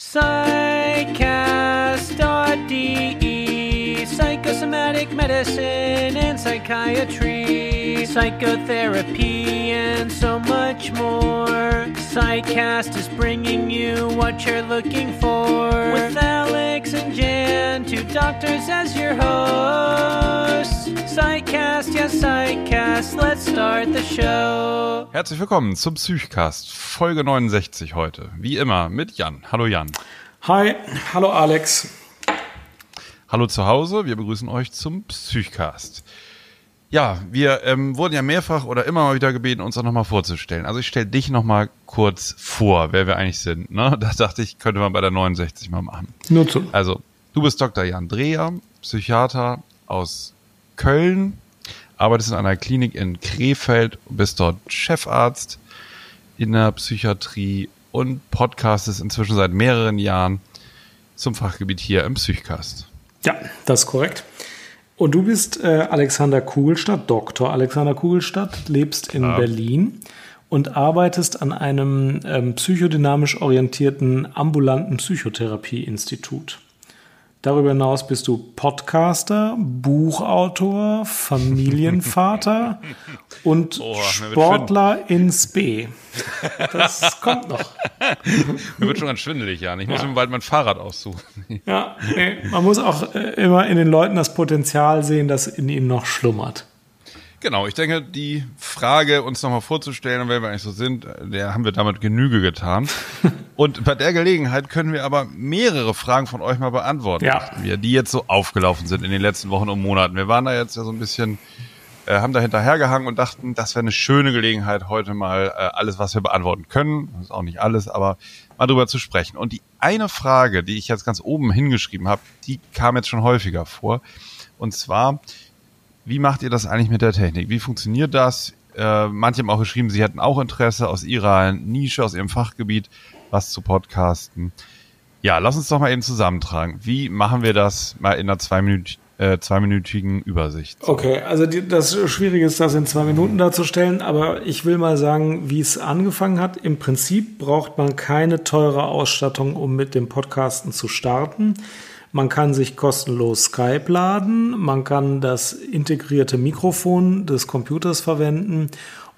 Psychcast.de medicine and psychiatry, psychotherapy, and so much more. Psychcast is bringing you what you're looking for. With Alex and Jan, two doctors as your hosts. Psychcast, yes, Psychcast, let's start the show. Herzlich willkommen zum Psychcast, Folge 69 heute. Wie immer mit Jan. Hallo Jan. Hi, hallo Alex. Hallo zu Hause, wir begrüßen euch zum Psychcast. Ja, wir ähm, wurden ja mehrfach oder immer mal wieder gebeten, uns auch nochmal vorzustellen. Also ich stelle dich nochmal kurz vor, wer wir eigentlich sind. Ne? Das dachte ich, könnte man bei der 69 mal machen. Nur zu. Also, du bist Dr. Jan Dreher, Psychiater aus Köln, arbeitest in einer Klinik in Krefeld, bist dort Chefarzt in der Psychiatrie und podcastest inzwischen seit mehreren Jahren zum Fachgebiet hier im Psychcast. Ja, das ist korrekt. Und du bist äh, Alexander Kugelstadt, Dr. Alexander Kugelstadt, lebst in Ja. Berlin und arbeitest an einem ähm, psychodynamisch orientierten ambulanten Psychotherapieinstitut. Darüber hinaus bist du Podcaster, Buchautor, Familienvater und Oh, Sportler in Spe. Das kommt noch. Mir wird schon ganz schwindelig, Jan. Ich muss mir bald mein Fahrrad aussuchen. Ja, nee, man muss auch äh, immer in den Leuten das Potenzial sehen, das in ihnen noch schlummert. Genau, ich denke, die Frage, uns nochmal vorzustellen, wer wir eigentlich so sind, der haben wir damit Genüge getan. Und bei der Gelegenheit können wir aber mehrere Fragen von euch mal beantworten, Ja. wir, die jetzt so aufgelaufen sind in den letzten Wochen und Monaten. Wir waren da jetzt ja so ein bisschen, äh, haben da hinterhergehangen und dachten, das wäre eine schöne Gelegenheit, heute mal äh, alles, was wir beantworten können, das ist auch nicht alles, aber mal drüber zu sprechen. Und die eine Frage, die ich jetzt ganz oben hingeschrieben habe, die kam jetzt schon häufiger vor. Und zwar, wie macht ihr das eigentlich mit der Technik? Wie funktioniert das? Äh, manche haben auch geschrieben, sie hätten auch Interesse aus ihrer Nische, aus ihrem Fachgebiet, was zu podcasten. Ja, lass uns doch mal eben zusammentragen. Wie machen wir das mal in einer zweiminüt äh, zweiminütigen Übersicht? Okay, also die, das Schwierige ist, das in zwei Minuten darzustellen, aber ich will mal sagen, wie es angefangen hat. Im Prinzip braucht man keine teure Ausstattung, um mit dem Podcasten zu starten. Man kann sich kostenlos Skype laden, man kann das integrierte Mikrofon des Computers verwenden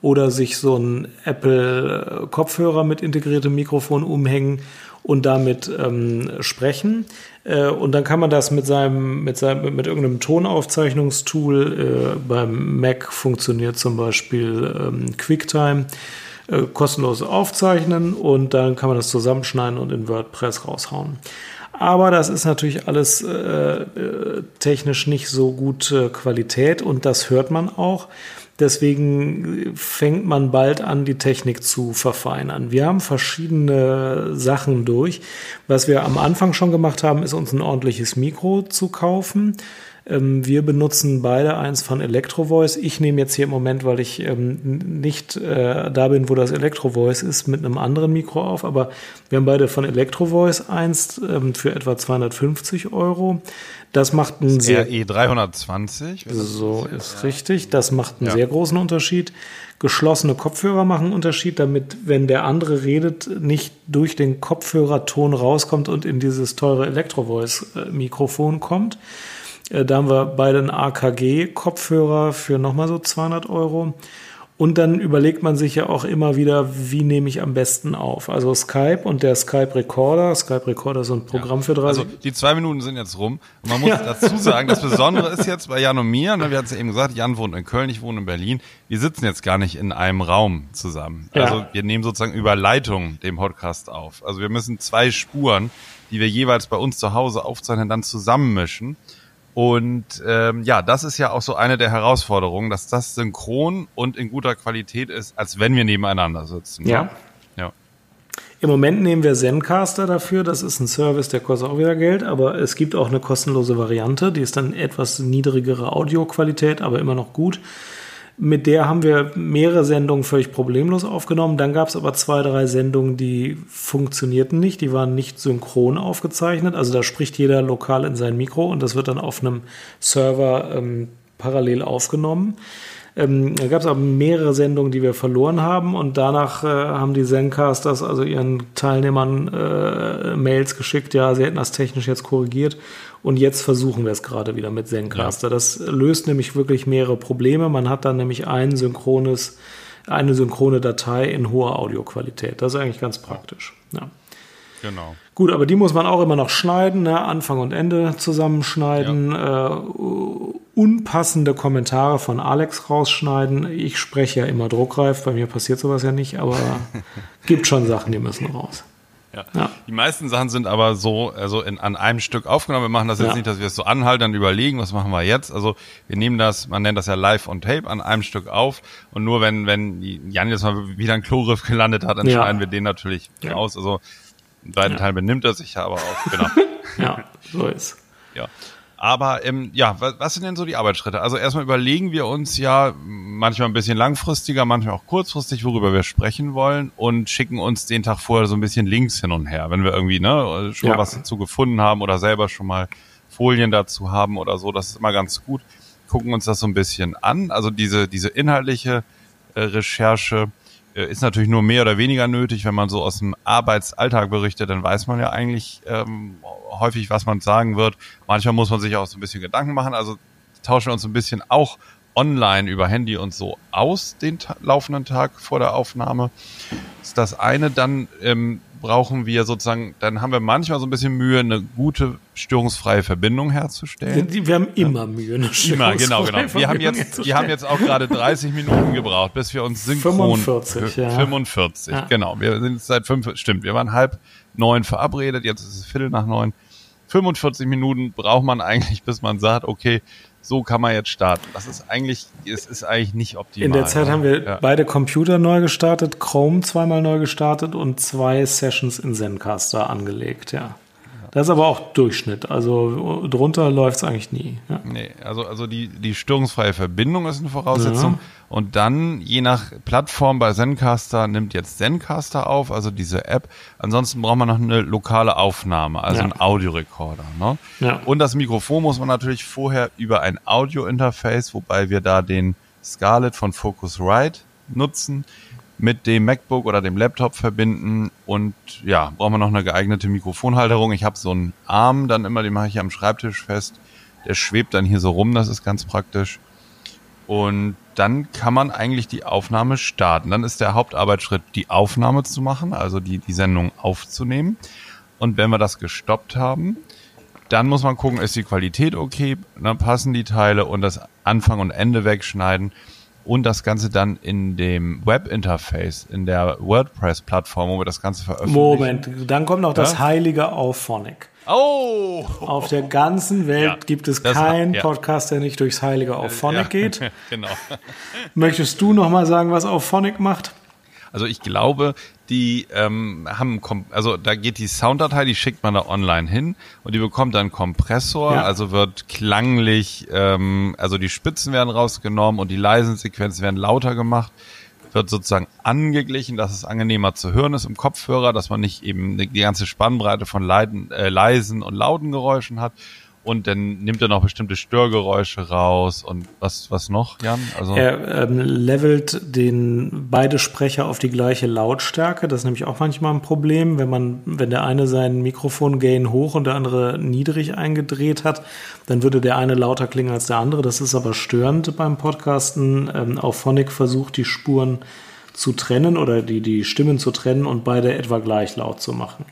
oder sich so ein Apple-Kopfhörer mit integriertem Mikrofon umhängen und damit ähm, sprechen. Äh, und dann kann man das mit seinem, mit seinem, mit irgendeinem Tonaufzeichnungstool, äh, beim Mac funktioniert zum Beispiel ähm, QuickTime, äh, kostenlos aufzeichnen und dann kann man das zusammenschneiden und in WordPress raushauen. Aber das ist natürlich alles äh, äh, technisch nicht so gute Qualität und das hört man auch. Deswegen fängt man bald an, die Technik zu verfeinern. Wir haben verschiedene Sachen durch. Was wir am Anfang schon gemacht haben, ist uns ein ordentliches Mikro zu kaufen. Ähm, Wir benutzen beide eins von Electrovoice. Ich nehme jetzt hier im Moment, weil ich ähm, nicht äh, da bin, wo das Electrovoice ist, mit einem anderen Mikro auf. Aber wir haben beide von Electrovoice eins ähm, für etwa 250 Euro. Das macht einen sehr RE 320. wenn das so ist richtig. Das macht einen Ja. sehr großen Unterschied. Geschlossene Kopfhörer machen einen Unterschied, damit, wenn der andere redet, nicht durch den Kopfhörerton rauskommt und in dieses teure Electrovoice-Mikrofon kommt. Äh, Da haben wir beide einen AKG-Kopfhörer für nochmal so 200 Euro. Und dann überlegt man sich ja auch immer wieder, wie nehme ich am besten auf. Also Skype und der Skype Recorder. Skype Recorder ist so ein Programm für 30. Also die zwei Minuten sind jetzt rum. Und man muss dazu sagen, das Besondere ist jetzt bei Jan und mir, ne, wir hatten es ja eben gesagt, Jan wohnt in Köln, ich wohne in Berlin. Wir sitzen jetzt gar nicht in einem Raum zusammen. Ja. Also wir nehmen sozusagen über Leitung den Podcast auf. Also wir müssen zwei Spuren, die wir jeweils bei uns zu Hause aufzeichnen, dann zusammenmischen. Und ähm, ja, das ist ja auch so eine der Herausforderungen, dass das synchron und in guter Qualität ist, als wenn wir nebeneinander sitzen. Ja. Ne? Ja. Im Moment nehmen wir Zencaster dafür. Das ist ein Service, der kostet auch wieder Geld, aber es gibt auch eine kostenlose Variante. Die ist dann etwas niedrigere Audioqualität, aber immer noch gut. Mit der haben wir mehrere Sendungen völlig problemlos aufgenommen. Dann gab es aber zwei, drei Sendungen, die funktionierten nicht. Die waren nicht synchron aufgezeichnet. Also da spricht jeder lokal in sein Mikro und das wird dann auf einem Server ähm, parallel aufgenommen. Ähm, da gab es aber mehrere Sendungen, die wir verloren haben und danach äh, haben die Zencasters also ihren Teilnehmern äh, Mails geschickt, ja, sie hätten das technisch jetzt korrigiert und jetzt versuchen wir es gerade wieder mit Zencaster. Ja. Das löst nämlich wirklich mehrere Probleme. Man hat dann nämlich ein synchrones, eine synchrone Datei in hoher Audioqualität. Das ist eigentlich ganz praktisch. Ja. Genau. Gut, aber die muss man auch immer noch schneiden, ne? Anfang und Ende zusammenschneiden, ja. äh, unpassende Kommentare von Alex rausschneiden. Ich spreche ja immer druckreif, bei mir passiert sowas ja nicht, aber gibt schon Sachen, die müssen raus. Ja. ja. Die meisten Sachen sind aber so, also in, an einem Stück aufgenommen. Wir machen das jetzt ja. nicht, dass wir es so anhalten, dann überlegen, was machen wir jetzt. Also wir nehmen das, man nennt das ja live on tape, an einem Stück auf. Und nur wenn, wenn Jan jetzt mal wieder ein Klogriff gelandet hat, dann ja. schneiden wir den natürlich raus. Also im zweiten Teil benimmt er sich ja aber auch, genau. ja, so ist. Ja. Aber ähm, ja, was, was sind denn so die Arbeitsschritte? Also erstmal überlegen wir uns ja manchmal ein bisschen langfristiger, manchmal auch kurzfristig, worüber wir sprechen wollen und schicken uns den Tag vorher so ein bisschen Links hin und her, wenn wir irgendwie ne, schon ja. mal was dazu gefunden haben oder selber schon mal Folien dazu haben oder so. Das ist immer ganz gut. Gucken uns das so ein bisschen an. Also diese, diese inhaltliche äh, Recherche ist natürlich nur mehr oder weniger nötig. Wenn man so aus dem Arbeitsalltag berichtet, dann weiß man ja eigentlich ähm, häufig, was man sagen wird. Manchmal muss man sich auch so ein bisschen Gedanken machen. Also tauschen wir uns ein bisschen auch online über Handy und so aus den laufenden Tag vor der Aufnahme. Das ist das eine. Dann ähm, brauchen wir sozusagen, dann haben wir manchmal so ein bisschen Mühe, eine gute störungsfreie Verbindung herzustellen. Wir haben immer Mühe, eine Immer, genau, genau. Wir haben jetzt, wir haben jetzt auch gerade 30 Minuten gebraucht, bis wir uns synchron. 45, ja. 45, ja. genau. Wir sind seit fünf, stimmt, wir waren halb neun verabredet, jetzt ist es Viertel nach neun. 45 Minuten braucht man eigentlich, bis man sagt, okay, so kann man jetzt starten. Das ist eigentlich, es ist eigentlich nicht optimal. In der Zeit haben wir ja. beide Computer neu gestartet, Chrome zweimal neu gestartet und zwei Sessions in Zencaster angelegt, ja. Das ist aber auch Durchschnitt. Also drunter läuft es eigentlich nie. Ja. Nee, also, also die, die störungsfreie Verbindung ist eine Voraussetzung. Ja. Und dann, je nach Plattform bei Zencaster, nimmt jetzt Zencaster auf, also diese App. Ansonsten braucht man noch eine lokale Aufnahme, also ja. einen Audiorekorder. Ne? Ja. Und das Mikrofon muss man natürlich vorher über ein Audio-Interface, wobei wir da den Scarlett von Focusrite nutzen mit dem MacBook oder dem Laptop verbinden und ja, brauchen wir noch eine geeignete Mikrofonhalterung. Ich habe so einen Arm dann immer, den mache ich am Schreibtisch fest. Der schwebt dann hier so rum, das ist ganz praktisch. Und dann kann man eigentlich die Aufnahme starten. Dann ist der Hauptarbeitsschritt, die Aufnahme zu machen, also die, die Sendung aufzunehmen. Und wenn wir das gestoppt haben, dann muss man gucken, ist die Qualität okay, dann passen die Teile und das Anfang und Ende wegschneiden und das Ganze dann in dem Webinterface, in der WordPress-Plattform, wo wir das Ganze veröffentlichen. Moment, dann kommt noch ja? das heilige Auphonic. Oh! Auf der ganzen Welt ja, gibt es keinen ja. Podcast, der nicht durchs heilige Auphonic geht. genau. Möchtest du noch mal sagen, was Auphonic macht? Also ich glaube, die ähm, haben, also da geht die Sounddatei, die schickt man da online hin und die bekommt dann Kompressor, ja. also wird klanglich, ähm, also die Spitzen werden rausgenommen und die leisen Sequenzen werden lauter gemacht, wird sozusagen angeglichen, dass es angenehmer zu hören ist im Kopfhörer, dass man nicht eben die ganze Spannbreite von leiden, äh, leisen und lauten Geräuschen hat und dann nimmt er noch bestimmte Störgeräusche raus und was was noch, Jan? Also er ähm, levelt den beide Sprecher auf die gleiche Lautstärke. Das ist nämlich auch manchmal ein Problem, wenn man wenn der eine seinen Mikrofongain hoch und der andere niedrig eingedreht hat, dann würde der eine lauter klingen als der andere. Das ist aber störend beim Podcasten. Ähm, auf Phonic versucht die Spuren zu trennen oder die die Stimmen zu trennen und beide etwa gleich laut zu machen.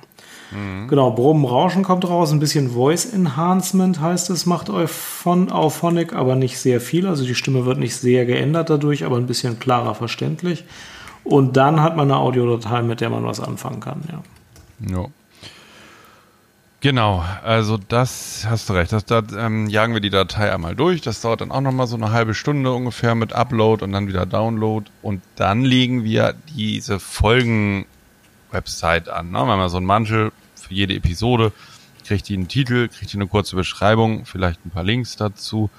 Genau, Brummen, Rauschen kommt raus, ein bisschen Voice Enhancement heißt es, macht von Auphonic, aber nicht sehr viel. Also die Stimme wird nicht sehr geändert dadurch, aber ein bisschen klarer verständlich. Und dann hat man eine Audiodatei, mit der man was anfangen kann, ja. Ja. Genau, also das hast du recht. Das, da ähm, jagen wir die Datei einmal durch. Das dauert dann auch nochmal so eine halbe Stunde ungefähr mit Upload und dann wieder Download. Und dann legen wir diese Folgen-Website an. Ne? Wir haben ja so ein Mantel, für jede Episode kriegt die einen Titel, kriegt die eine kurze Beschreibung, vielleicht ein paar Links dazu.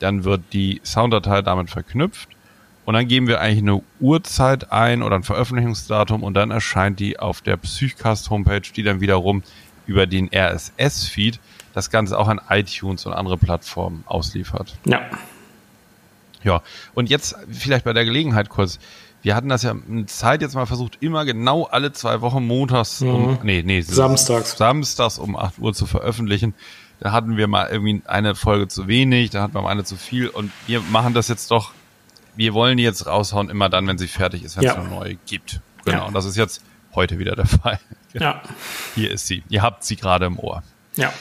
Dann wird die Sounddatei damit verknüpft und dann geben wir eigentlich eine Uhrzeit ein oder ein Veröffentlichungsdatum und dann erscheint die auf der Psychcast Homepage, die dann wiederum über den RSS-Feed das Ganze auch an iTunes und andere Plattformen ausliefert. Ja. Ja, und jetzt vielleicht bei der Gelegenheit kurz. Wir hatten das ja eine Zeit jetzt mal versucht, immer genau alle zwei Wochen montags um, nee, nee, Samstags. samstags um 8 Uhr zu veröffentlichen. Da hatten wir mal irgendwie eine Folge zu wenig, da hatten wir mal eine zu viel und wir machen das jetzt doch, wir wollen die jetzt raushauen, immer dann, wenn sie fertig ist, wenn es Ja. eine neue gibt. Genau, Ja. und das ist jetzt heute wieder der Fall. Ja. Hier ist sie. Ihr habt sie gerade im Ohr. Ja.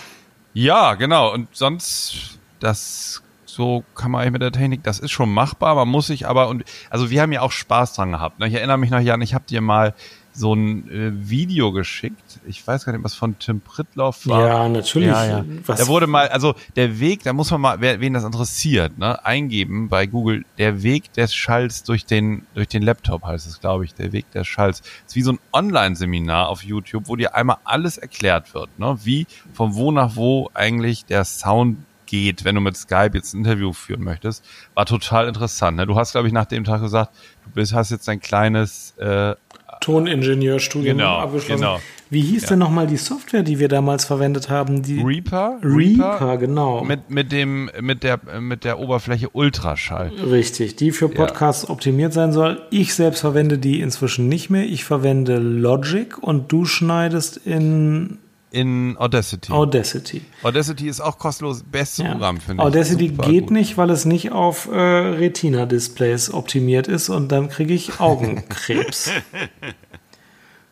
Ja, genau. Und sonst, das, so kann man eigentlich mit der Technik, das ist schon machbar. Man muss sich aber, und, also wir haben ja auch Spaß dran gehabt. Ne? Ich erinnere mich noch, Jan, ich habe dir mal so ein äh, Video geschickt. Ich weiß gar nicht, was von Tim Pritloff war. Ja, natürlich. Ja, ja. Da wurde mal, also der Weg, da muss man mal, wer, wen das interessiert, ne, eingeben bei Google, der Weg des Schalls durch den, durch den Laptop heißt es, glaube ich, der Weg des Schalls. Das ist wie so ein Online-Seminar auf YouTube, wo dir einmal alles erklärt wird, ne, wie von wo nach wo eigentlich der Sound geht, wenn du mit Skype jetzt ein Interview führen möchtest, war total interessant. Ne? Du hast, glaube ich, nach dem Tag gesagt, du bist, hast jetzt ein kleines äh, Toningenieurstudium Genau, abgeschlossen. genau. Wie hieß denn nochmal die Software, die wir damals verwendet haben? Die Reaper, Reaper, genau. mit mit dem mit der mit der Oberfläche Ultraschall. Richtig, die für Podcasts optimiert sein soll. Ich selbst verwende die inzwischen nicht mehr. Ich verwende Logic und du schneidest in in Audacity. Audacity. Audacity ist auch kostenlos, bestes Ja. Programm finde ich. Audacity geht gut. nicht, weil es nicht auf äh, Retina-Displays optimiert ist und dann kriege ich Augenkrebs.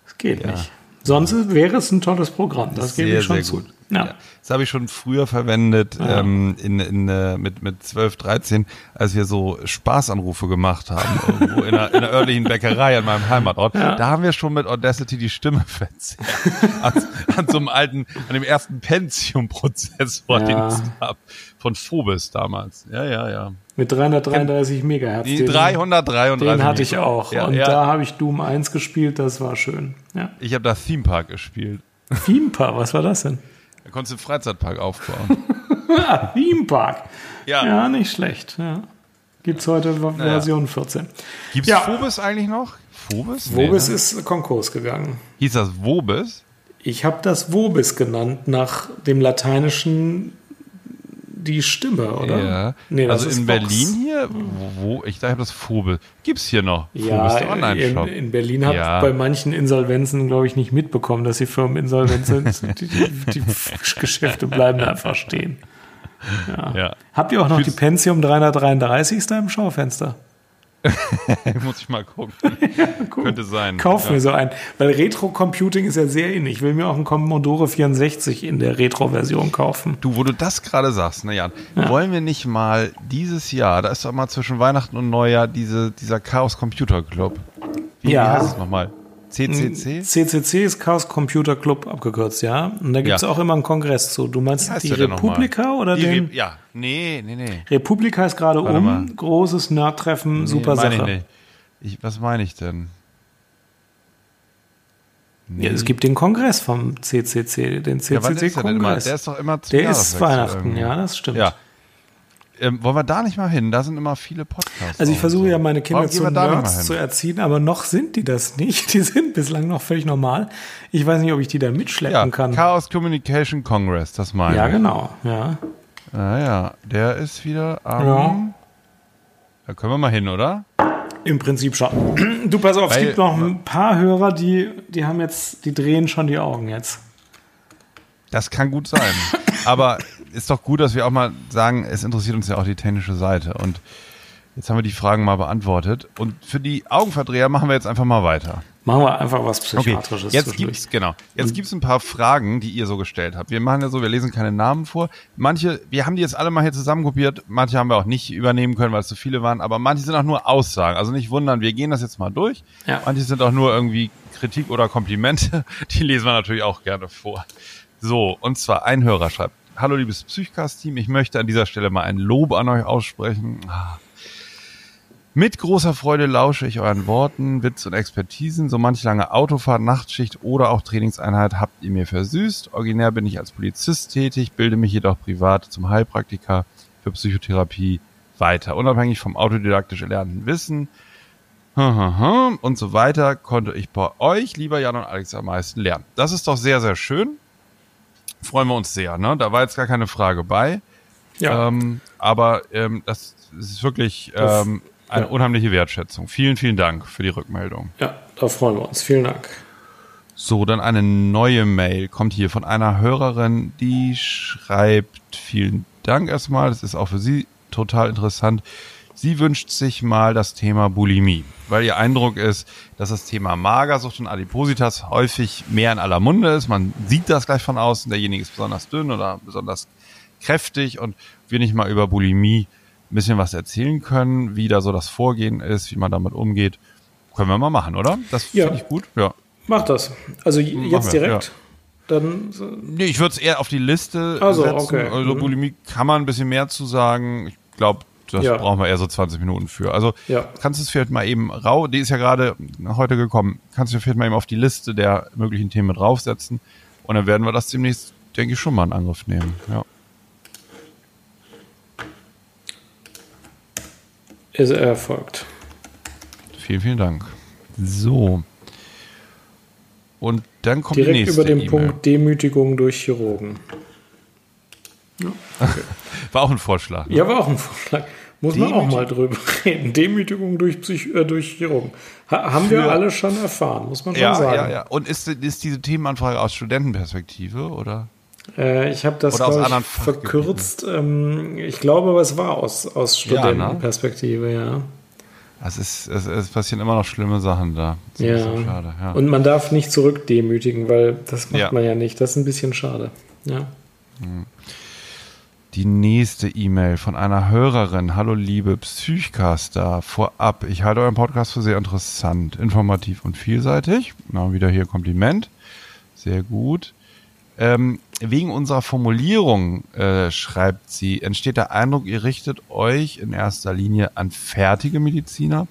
Das geht nicht. Sonst wäre es ein tolles Programm. Das, gebe sehr, ich schon zu. gut. Ja. Das habe ich schon früher verwendet, ähm, in, in, äh, mit, mit 12, 13, als wir so Spaßanrufe gemacht haben, irgendwo in einer, in einer örtlichen Bäckerei an meinem Heimatort. Da haben wir schon mit Audacity die Stimme verzerrt. an, an so einem alten, an dem ersten Pentium-Prozessor, den Ja. es gab. Von Phobis damals. Ja, ja, ja. Mit 333 Megahertz. Die Den- 333. Den hatte ich auch. Ja, und ja. da habe ich Doom 1 gespielt, das war schön. Ja. Ich habe da Theme Park gespielt. Theme Park, was war das denn? Da konntest du einen Freizeitpark aufbauen. Ah, Theme Park. Ja. Ja, nicht schlecht. Ja. Gibt es heute Version 14. Gibt's Ja. Phobis eigentlich noch? Phobis? Wobis ne? ist Konkurs gegangen. Hieß das Wobis? Ich habe das Wobis genannt, nach dem lateinischen die Stimme, oder? Ja. Nee, also in. Berlin hier, wo, ich dachte, das Phobis. Gibt's hier noch? Ja, in, in Berlin hat Ja. bei manchen Insolvenzen, glaube ich, nicht mitbekommen, dass die Firmen insolvent sind. die, die, die Geschäfte bleiben einfach stehen. Ja. Habt ihr auch noch die Fühlst- Pentium 333 da im Schaufenster? Muss ich mal gucken. Könnte sein. Kauf ja. mir so einen. Weil Retro-Computing ist ja sehr in. Ich will mir auch einen Commodore 64 in der Retro-Version kaufen. Du, wo du das gerade sagst, ne Jan, wollen wir nicht mal dieses Jahr, da ist doch mal zwischen Weihnachten und Neujahr diese, dieser Chaos Computer Club. Wie, Ja. wie heißt es nochmal? CCC? CCC ist Chaos Computer Club abgekürzt, ja. Und da gibt es Ja. auch immer einen Kongress zu. Du meinst die? Republika oder Die den? Re ja, nee, nee, nee. Republika ist gerade um. mal. Großes Nerdtreffen, super nee, meine Sache. Ich. Ich, was meine ich denn? Ja, es gibt den Kongress vom CCC, den Ja, wann ist der? CCC-Kongress. Ist doch immer Der ist Jahreswechsel Weihnachten, irgendwie. ja, das stimmt. Ja. Ähm, wollen wir da nicht mal hin? Da sind immer viele Podcasts. Also ich versuche so. ja meine Kinder Warum zu Nerds zu erziehen, aber noch sind die das nicht. Die sind bislang noch völlig normal. Ich weiß nicht, ob ich die da mitschleppen Ja, kann. Chaos Communication Congress, das meine Ja, ich. genau. Ja. Ah, ja, der ist wieder am... Ja. Da können wir mal hin, oder? Im Prinzip schon. Du pass auf, es Weil- gibt noch ein paar Hörer, die, die haben jetzt, die drehen schon die Augen jetzt. Das kann gut sein. Aber ist doch gut, dass wir auch mal sagen, es interessiert uns ja auch die technische Seite. Und jetzt haben wir die Fragen mal beantwortet. Und für die Augenverdreher machen wir jetzt einfach mal weiter. Machen wir einfach was Okay, Psychiatrisches jetzt zwischendurch. gibt's genau. Jetzt gibt's ein paar Fragen, die ihr so gestellt habt. Wir machen ja so, wir lesen keine Namen vor. Manche, wir haben die jetzt alle mal hier zusammenkopiert. Manche haben wir auch nicht übernehmen können, weil es zu viele waren. Aber manche sind auch nur Aussagen. Also nicht wundern, wir gehen das jetzt mal durch. Ja. Manche sind auch nur irgendwie Kritik oder Komplimente. Die lesen wir natürlich auch gerne vor. So, und zwar ein Hörer schreibt. Hallo liebes Psychcast-Team, ich möchte an dieser Stelle mal ein Lob an euch aussprechen. Mit großer Freude lausche ich euren Worten, Witz und Expertisen. So manch lange Autofahrt, Nachtschicht oder auch Trainingseinheit habt ihr mir versüßt. Originär bin ich als Polizist tätig, bilde mich jedoch privat zum Heilpraktiker für Psychotherapie weiter. Unabhängig vom autodidaktisch erlernten Wissen und so weiter konnte ich bei euch, lieber Jan und Alex, am meisten lernen. Das ist doch sehr, sehr schön. Freuen wir uns sehr. Ne? Da war jetzt gar keine Frage bei. Ja. Ähm, aber ähm, das ist wirklich ähm, eine ja. unheimliche Wertschätzung. Vielen, vielen Dank für die Rückmeldung. Ja, da freuen wir uns. Vielen Dank. So, dann eine neue Mail kommt hier von einer Hörerin, die schreibt, vielen Dank erstmal, das ist auch für Sie total interessant. Sie wünscht sich mal das Thema Bulimie, weil ihr Eindruck ist, dass das Thema Magersucht und Adipositas häufig mehr in aller Munde ist. Man sieht das gleich von außen, derjenige ist besonders dünn oder besonders kräftig und wir nicht mal über Bulimie ein bisschen was erzählen können, wie da so das Vorgehen ist, wie man damit umgeht. Können wir mal machen, oder? Das ja. finde ich gut. Ja. Mach das. Also jetzt wir, direkt. Ja. Dann, nee, ich würde es eher auf die Liste also, setzen. Okay. Also mhm. Bulimie kann man ein bisschen mehr zu sagen. Ich glaube, das ja. brauchen wir eher so 20 Minuten für. Also ja. kannst du es vielleicht mal eben rau, die ist ja gerade heute gekommen, kannst du vielleicht mal eben auf die Liste der möglichen Themen draufsetzen und dann werden wir das demnächst, denke ich, schon mal in Angriff nehmen. Ja. Ist erfolgt. Vielen, vielen Dank. So. Und dann kommt Direkt die nächste über den e Punkt Demütigung durch Chirurgen. Ja, okay. war auch ein Vorschlag. Ne? Ja, war auch ein Vorschlag. Muss man auch mal drüber reden. Demütigung durch, Psych äh, durch Chirurgen. Ha haben Für, wir alle schon erfahren, muss man schon ja, sagen. Ja, ja. Und ist, ist diese Themenanfrage aus Studentenperspektive oder? Äh, ich habe das ich, verkürzt. Ähm, ich glaube, aber es war aus, aus ne? Studentenperspektive, ja. ja. Es, ist, es, es, passieren immer noch schlimme Sachen da. Ja. Schade, ja. Und man darf nicht zurückdemütigen, weil das macht man ja nicht. Das ist ein bisschen schade. Ja. Hm. Die nächste E-Mail von einer Hörerin. Hallo liebe Psychcaster. Vorab, ich halte euren Podcast für sehr interessant, informativ und vielseitig. Na, wieder hier Kompliment. Sehr gut. Ähm, wegen unserer Formulierung, äh, schreibt sie, entsteht der Eindruck, ihr richtet euch in erster Linie an fertige Mediziner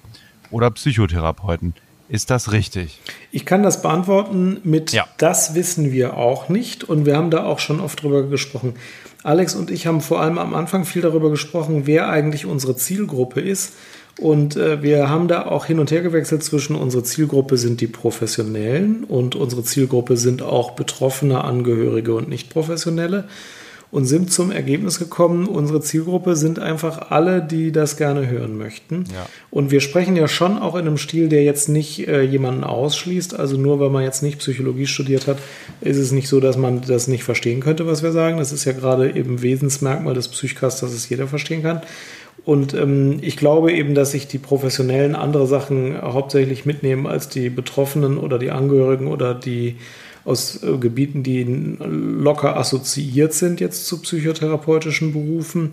oder Psychotherapeuten. Ist das richtig? Ich kann das beantworten mit, ja. das wissen wir auch nicht. Und wir haben da auch schon oft drüber gesprochen. Alex und ich haben vor allem am Anfang viel darüber gesprochen, wer eigentlich unsere Zielgruppe ist. Und äh, wir haben da auch hin und her gewechselt zwischen unsere Zielgruppe sind die Professionellen und unsere Zielgruppe sind auch betroffene Angehörige und Nicht-Professionelle und sind zum Ergebnis gekommen, unsere Zielgruppe sind einfach alle, die das gerne hören möchten. Ja. Und wir sprechen ja schon auch in einem Stil, der jetzt nicht äh, jemanden ausschließt. Also nur weil man jetzt nicht Psychologie studiert hat, ist es nicht so, dass man das nicht verstehen könnte, was wir sagen. Das ist ja gerade eben Wesensmerkmal des Psychcasts, dass es jeder verstehen kann. Und ähm, ich glaube eben, dass sich die Professionellen andere Sachen hauptsächlich mitnehmen als die Betroffenen oder die Angehörigen oder die aus äh, Gebieten, die locker assoziiert sind jetzt zu psychotherapeutischen Berufen.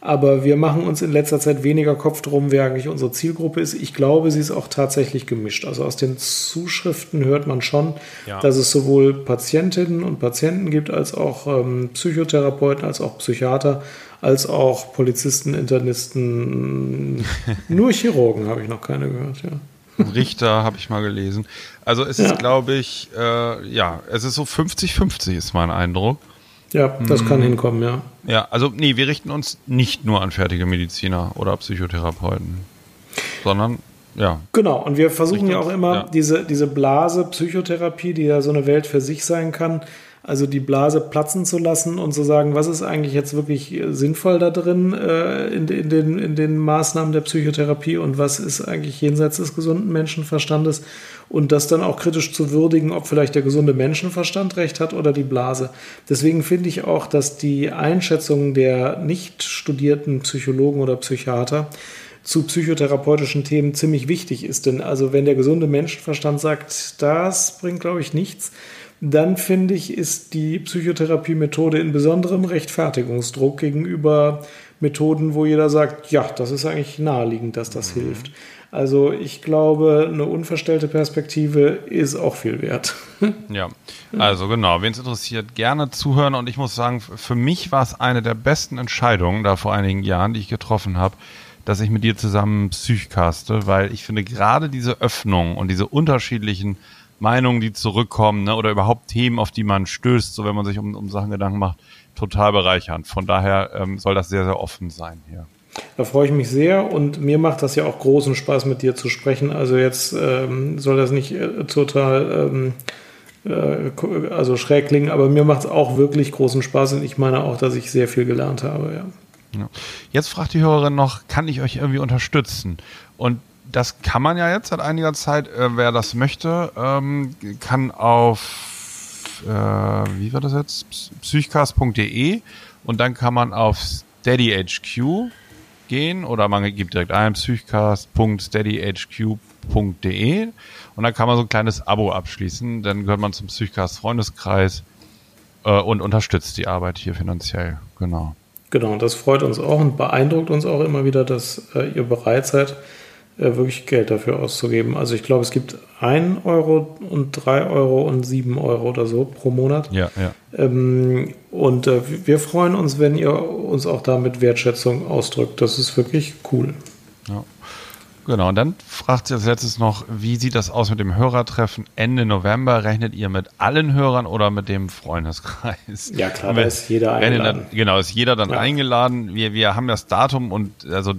Aber wir machen uns in letzter Zeit weniger Kopf drum, wer eigentlich unsere Zielgruppe ist. Ich glaube, sie ist auch tatsächlich gemischt. Also aus den Zuschriften hört man schon, ja. dass es sowohl Patientinnen und Patienten gibt, als auch ähm, Psychotherapeuten, als auch Psychiater, als auch Polizisten, Internisten. Nur Chirurgen habe ich noch keine gehört, ja. Richter habe ich mal gelesen. Also es ist, glaube ich, äh, ja, es ist so 50-50 ist mein Eindruck. Ja, das hm. kann hinkommen, ja. Ja, also nee, wir richten uns nicht nur an fertige Mediziner oder Psychotherapeuten, sondern ja. Genau, und wir versuchen ja auch immer ja. diese, diese Blase Psychotherapie, die ja so eine Welt für sich sein kann, also die Blase platzen zu lassen und zu sagen, was ist eigentlich jetzt wirklich äh, sinnvoll da drin äh, in, in, den, in den Maßnahmen der Psychotherapie und was ist eigentlich jenseits des gesunden Menschenverstandes und das dann auch kritisch zu würdigen, ob vielleicht der gesunde Menschenverstand recht hat oder die Blase. Deswegen finde ich auch, dass die Einschätzung der nicht studierten Psychologen oder Psychiater zu psychotherapeutischen Themen ziemlich wichtig ist. Denn also wenn der gesunde Menschenverstand sagt, das bringt, glaube ich, nichts, dann finde ich, ist die Psychotherapie-Methode in besonderem Rechtfertigungsdruck gegenüber Methoden, wo jeder sagt, ja, das ist eigentlich naheliegend, dass das mhm. hilft. Also ich glaube, eine unverstellte Perspektive ist auch viel wert. Ja, also genau, wen es interessiert, gerne zuhören. Und ich muss sagen, für mich war es eine der besten Entscheidungen da vor einigen Jahren, die ich getroffen habe, dass ich mit dir zusammen Psychcaste, weil ich finde gerade diese Öffnung und diese unterschiedlichen Meinungen, die zurückkommen, ne, oder überhaupt Themen, auf die man stößt, so wenn man sich um, um Sachen Gedanken macht, total bereichernd. Von daher ähm, soll das sehr, sehr offen sein hier. Da freue ich mich sehr und mir macht das ja auch großen Spaß, mit dir zu sprechen. Also jetzt ähm, soll das nicht äh, total ähm, äh, also schräg klingen, aber mir macht es auch wirklich großen Spaß und ich meine auch, dass ich sehr viel gelernt habe, ja. Ja. Jetzt fragt die Hörerin noch, kann ich euch irgendwie unterstützen? Und das kann man ja jetzt seit einiger Zeit. Äh, wer das möchte, ähm, kann auf, äh, wie war das jetzt? psychcast.de und dann kann man auf SteadyHQ gehen oder man gibt direkt ein psychcast.steadyhq.de und dann kann man so ein kleines Abo abschließen. Dann gehört man zum Psychcast Freundeskreis äh, und unterstützt die Arbeit hier finanziell. Genau. Genau, das freut uns auch und beeindruckt uns auch immer wieder, dass äh, ihr bereit seid, wirklich Geld dafür auszugeben. Also ich glaube, es gibt 1 Euro und 3 Euro und 7 Euro oder so pro Monat. Ja, ja. Ähm, und äh, wir freuen uns, wenn ihr uns auch damit Wertschätzung ausdrückt. Das ist wirklich cool. Ja. Genau, und dann fragt sie als letztes noch, wie sieht das aus mit dem Hörertreffen Ende November? Rechnet ihr mit allen Hörern oder mit dem Freundeskreis? Ja, klar, da ist jeder eingeladen. Dann, genau, ist jeder dann ja. eingeladen. Wir, wir haben das Datum und also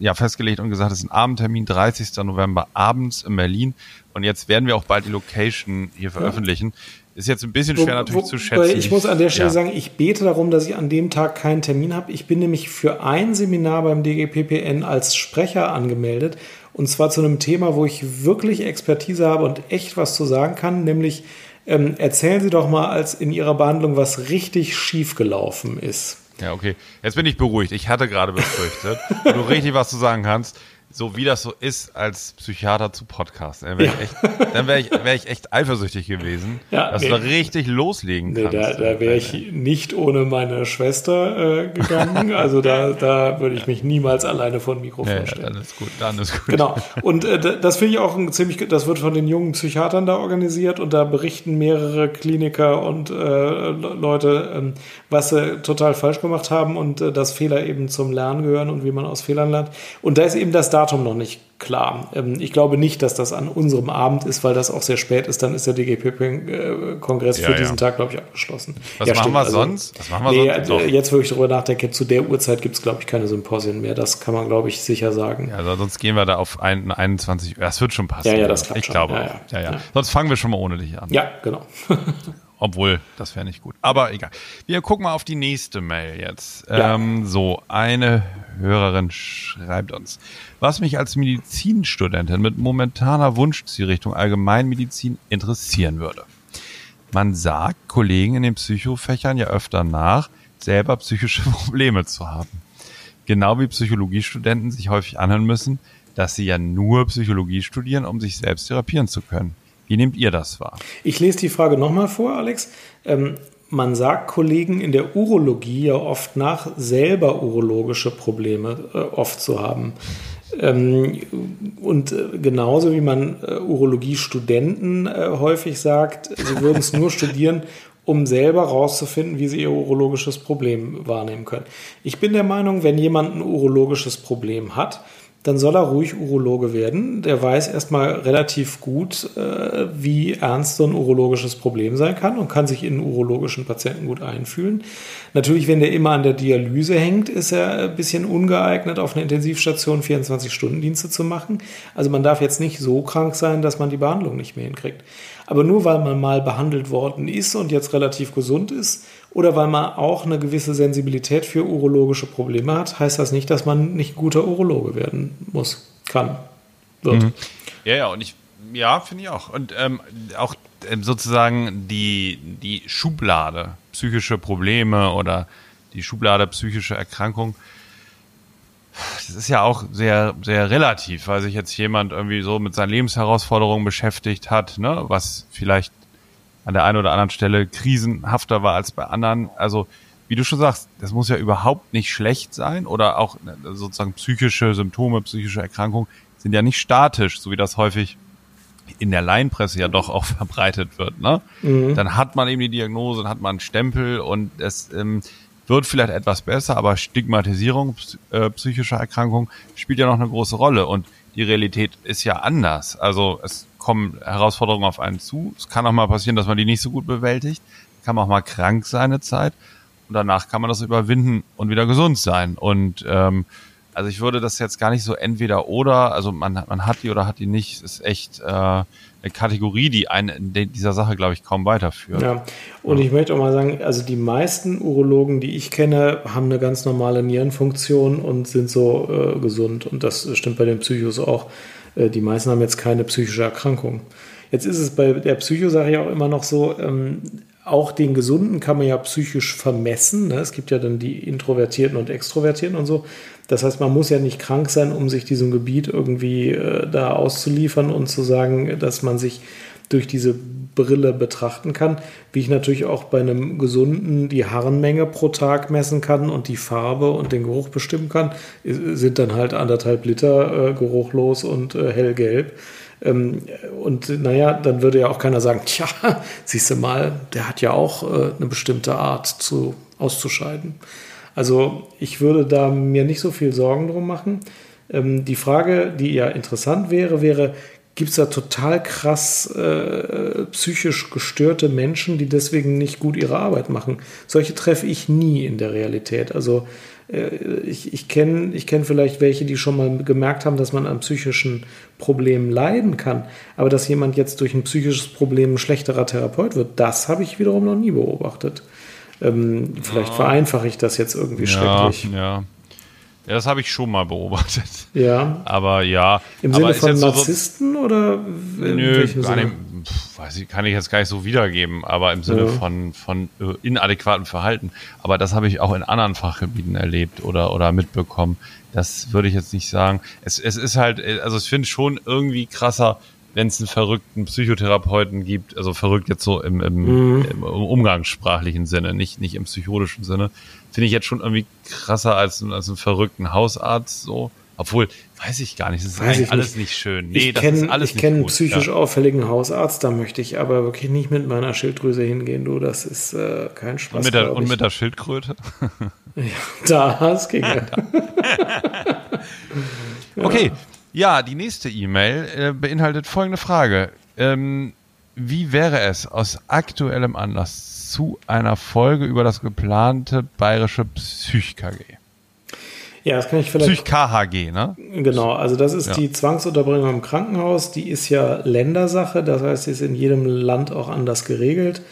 ja festgelegt und gesagt, es ist ein Abendtermin, 30. November abends in Berlin. Und jetzt werden wir auch bald die Location hier veröffentlichen. Ja. Ist jetzt ein bisschen schwer natürlich zu schätzen. Ich muss an der Stelle ja. sagen, ich bete darum, dass ich an dem Tag keinen Termin habe. Ich bin nämlich für ein Seminar beim DGPPN als Sprecher angemeldet. Und zwar zu einem Thema, wo ich wirklich Expertise habe und echt was zu sagen kann, nämlich ähm, erzählen Sie doch mal als in Ihrer Behandlung, was richtig schief gelaufen ist. Ja, okay. Jetzt bin ich beruhigt. Ich hatte gerade befürchtet, wenn du richtig was zu sagen kannst so wie das so ist, als Psychiater zu podcasten. Dann wäre ich, echt, wär ich, wär ich echt eifersüchtig gewesen, ja, dass nee, du da richtig loslegen nee, kannst. Da, da wäre ich nicht ohne meine Schwester äh, gegangen. Also da, da würde ich mich niemals alleine vor ein Mikrofon ja, stellen. dann ist gut, dann ist gut. Genau. Und äh, das finde ich auch ein ziemlich, das wird von den jungen Psychiatern da organisiert und da berichten mehrere Kliniker und äh, Leute, ähm, was sie total falsch gemacht haben und äh, dass Fehler eben zum Lernen gehören und wie man aus Fehlern lernt. Und da ist eben das Datum noch nicht klar. Ähm, ich glaube nicht, dass das an unserem Abend ist, weil das auch sehr spät ist. Dann ist der DGP-Kongress ja, für diesen ja. Tag, glaube ich, abgeschlossen. Was ja, machen stimmt. wir also, sonst? Was machen wir nee, sonst? Äh, jetzt, wo ich darüber nachdenke, zu der Uhrzeit gibt es, glaube ich, keine Symposien mehr. Das kann man, glaube ich, sicher sagen. Ja, also sonst gehen wir da auf ein, 21 Uhr. Das wird schon passen. Ja, ja, das klappt Ich schon. glaube. Ja, ja. Sonst fangen wir schon mal ohne dich an. Ja, genau. Obwohl, das wäre nicht gut. Aber egal. Wir gucken mal auf die nächste Mail jetzt. Ja. Ähm, so, eine Hörerin schreibt uns. Was mich als Medizinstudentin mit momentaner Wunschzielrichtung Allgemeinmedizin interessieren würde. Man sagt Kollegen in den Psychofächern ja öfter nach, selber psychische Probleme zu haben. Genau wie Psychologiestudenten sich häufig anhören müssen, dass sie ja nur Psychologie studieren, um sich selbst therapieren zu können. Wie nehmt ihr das wahr? Ich lese die Frage nochmal vor, Alex. Ähm, man sagt Kollegen in der Urologie ja oft nach, selber urologische Probleme äh, oft zu haben. Ähm, und äh, genauso wie man äh, Urologie-Studenten äh, häufig sagt, sie würden es nur studieren, um selber herauszufinden, wie sie ihr urologisches Problem wahrnehmen können. Ich bin der Meinung, wenn jemand ein urologisches Problem hat, dann soll er ruhig Urologe werden. Der weiß erstmal relativ gut, äh, wie ernst so ein urologisches Problem sein kann und kann sich in urologischen Patienten gut einfühlen. Natürlich, wenn der immer an der Dialyse hängt, ist er ein bisschen ungeeignet, auf einer Intensivstation 24-Stunden-Dienste zu machen. Also man darf jetzt nicht so krank sein, dass man die Behandlung nicht mehr hinkriegt. Aber nur weil man mal behandelt worden ist und jetzt relativ gesund ist, oder weil man auch eine gewisse Sensibilität für urologische Probleme hat, heißt das nicht, dass man nicht guter Urologe werden muss, kann, wird. Mhm. Ja, ja, und ich, ja, finde ich auch. Und ähm, auch ähm, sozusagen die, die Schublade psychische Probleme oder die Schublade psychische Erkrankung, das ist ja auch sehr, sehr relativ, weil sich jetzt jemand irgendwie so mit seinen Lebensherausforderungen beschäftigt hat, ne, was vielleicht an der einen oder anderen Stelle krisenhafter war als bei anderen. Also, wie du schon sagst, das muss ja überhaupt nicht schlecht sein oder auch ne, sozusagen psychische Symptome, psychische Erkrankungen sind ja nicht statisch, so wie das häufig in der Laienpresse ja doch auch verbreitet wird. Ne? Mhm. Dann hat man eben die Diagnose, dann hat man einen Stempel und es ähm, wird vielleicht etwas besser, aber Stigmatisierung äh, psychischer Erkrankung spielt ja noch eine große Rolle und die Realität ist ja anders. Also es kommen Herausforderungen auf einen zu. Es kann auch mal passieren, dass man die nicht so gut bewältigt. Kann man auch mal krank sein eine Zeit. Und danach kann man das überwinden und wieder gesund sein. Und ähm, Also ich würde das jetzt gar nicht so entweder oder, also man, man hat die oder hat die nicht, ist echt äh, eine Kategorie, die einen in dieser Sache, glaube ich, kaum weiterführt. Ja, und ja. ich möchte auch mal sagen, also die meisten Urologen, die ich kenne, haben eine ganz normale Nierenfunktion und sind so äh, gesund. Und das stimmt bei den Psychos auch. Äh, die meisten haben jetzt keine psychische Erkrankung. Jetzt ist es bei der Psychosache ja auch immer noch so, ähm, auch den Gesunden kann man ja psychisch vermessen. Ne? Es gibt ja dann die Introvertierten und Extrovertierten und so. Das heißt, man muss ja nicht krank sein, um sich diesem Gebiet irgendwie äh, da auszuliefern und zu sagen, dass man sich durch diese Brille betrachten kann, wie ich natürlich auch bei einem gesunden die Harnmenge pro Tag messen kann und die Farbe und den Geruch bestimmen kann, sind dann halt anderthalb Liter äh, geruchlos und äh, hellgelb. Ähm, und naja, dann würde ja auch keiner sagen, tja, siehst du mal, der hat ja auch äh, eine bestimmte Art zu, auszuscheiden. Also ich würde da mir nicht so viel Sorgen drum machen. Ähm, die Frage, die ja interessant wäre, wäre, gibt es da total krass äh, psychisch gestörte Menschen, die deswegen nicht gut ihre Arbeit machen? Solche treffe ich nie in der Realität. Also ich, ich kenne ich kenn vielleicht welche, die schon mal gemerkt haben, dass man an psychischen Problemen leiden kann. Aber dass jemand jetzt durch ein psychisches Problem ein schlechterer Therapeut wird, das habe ich wiederum noch nie beobachtet. Ähm, vielleicht ja. vereinfache ich das jetzt irgendwie ja, schrecklich. Ja. Ja, das habe ich schon mal beobachtet. Ja. Aber ja. Im Sinne von Narzissten so, oder? Nö, gar nicht, weiß ich, kann ich jetzt gar nicht so wiedergeben, aber im Sinne ja. von, von äh, inadäquatem Verhalten. Aber das habe ich auch in anderen Fachgebieten erlebt oder, oder mitbekommen. Das würde ich jetzt nicht sagen. Es, es ist halt, äh, also ich finde schon irgendwie krasser, wenn es einen verrückten Psychotherapeuten gibt, also verrückt jetzt so im, im, mhm. im umgangssprachlichen Sinne, nicht, nicht im psychologischen Sinne, finde ich jetzt schon irgendwie krasser als, als einen verrückten Hausarzt so. Obwohl, weiß ich gar nicht, das ist eigentlich alles nicht. nicht schön. Nee, ich das kenn, ist alles Ich kenne einen psychisch ja. auffälligen Hausarzt, da möchte ich aber wirklich nicht mit meiner Schilddrüse hingehen, du, das ist äh, kein Spaß. Und mit, der, und mit der Schildkröte? ja, das ging ja. okay, ja, die nächste E-Mail äh, beinhaltet folgende Frage. Ähm, wie wäre es aus aktuellem Anlass zu einer Folge über das geplante bayerische Psych-KG? Ja, das kann ich vielleicht. Psych-KHG, ne? Genau, also das ist ja. die Zwangsunterbringung im Krankenhaus. Die ist ja Ländersache, das heißt, sie ist in jedem Land auch anders geregelt.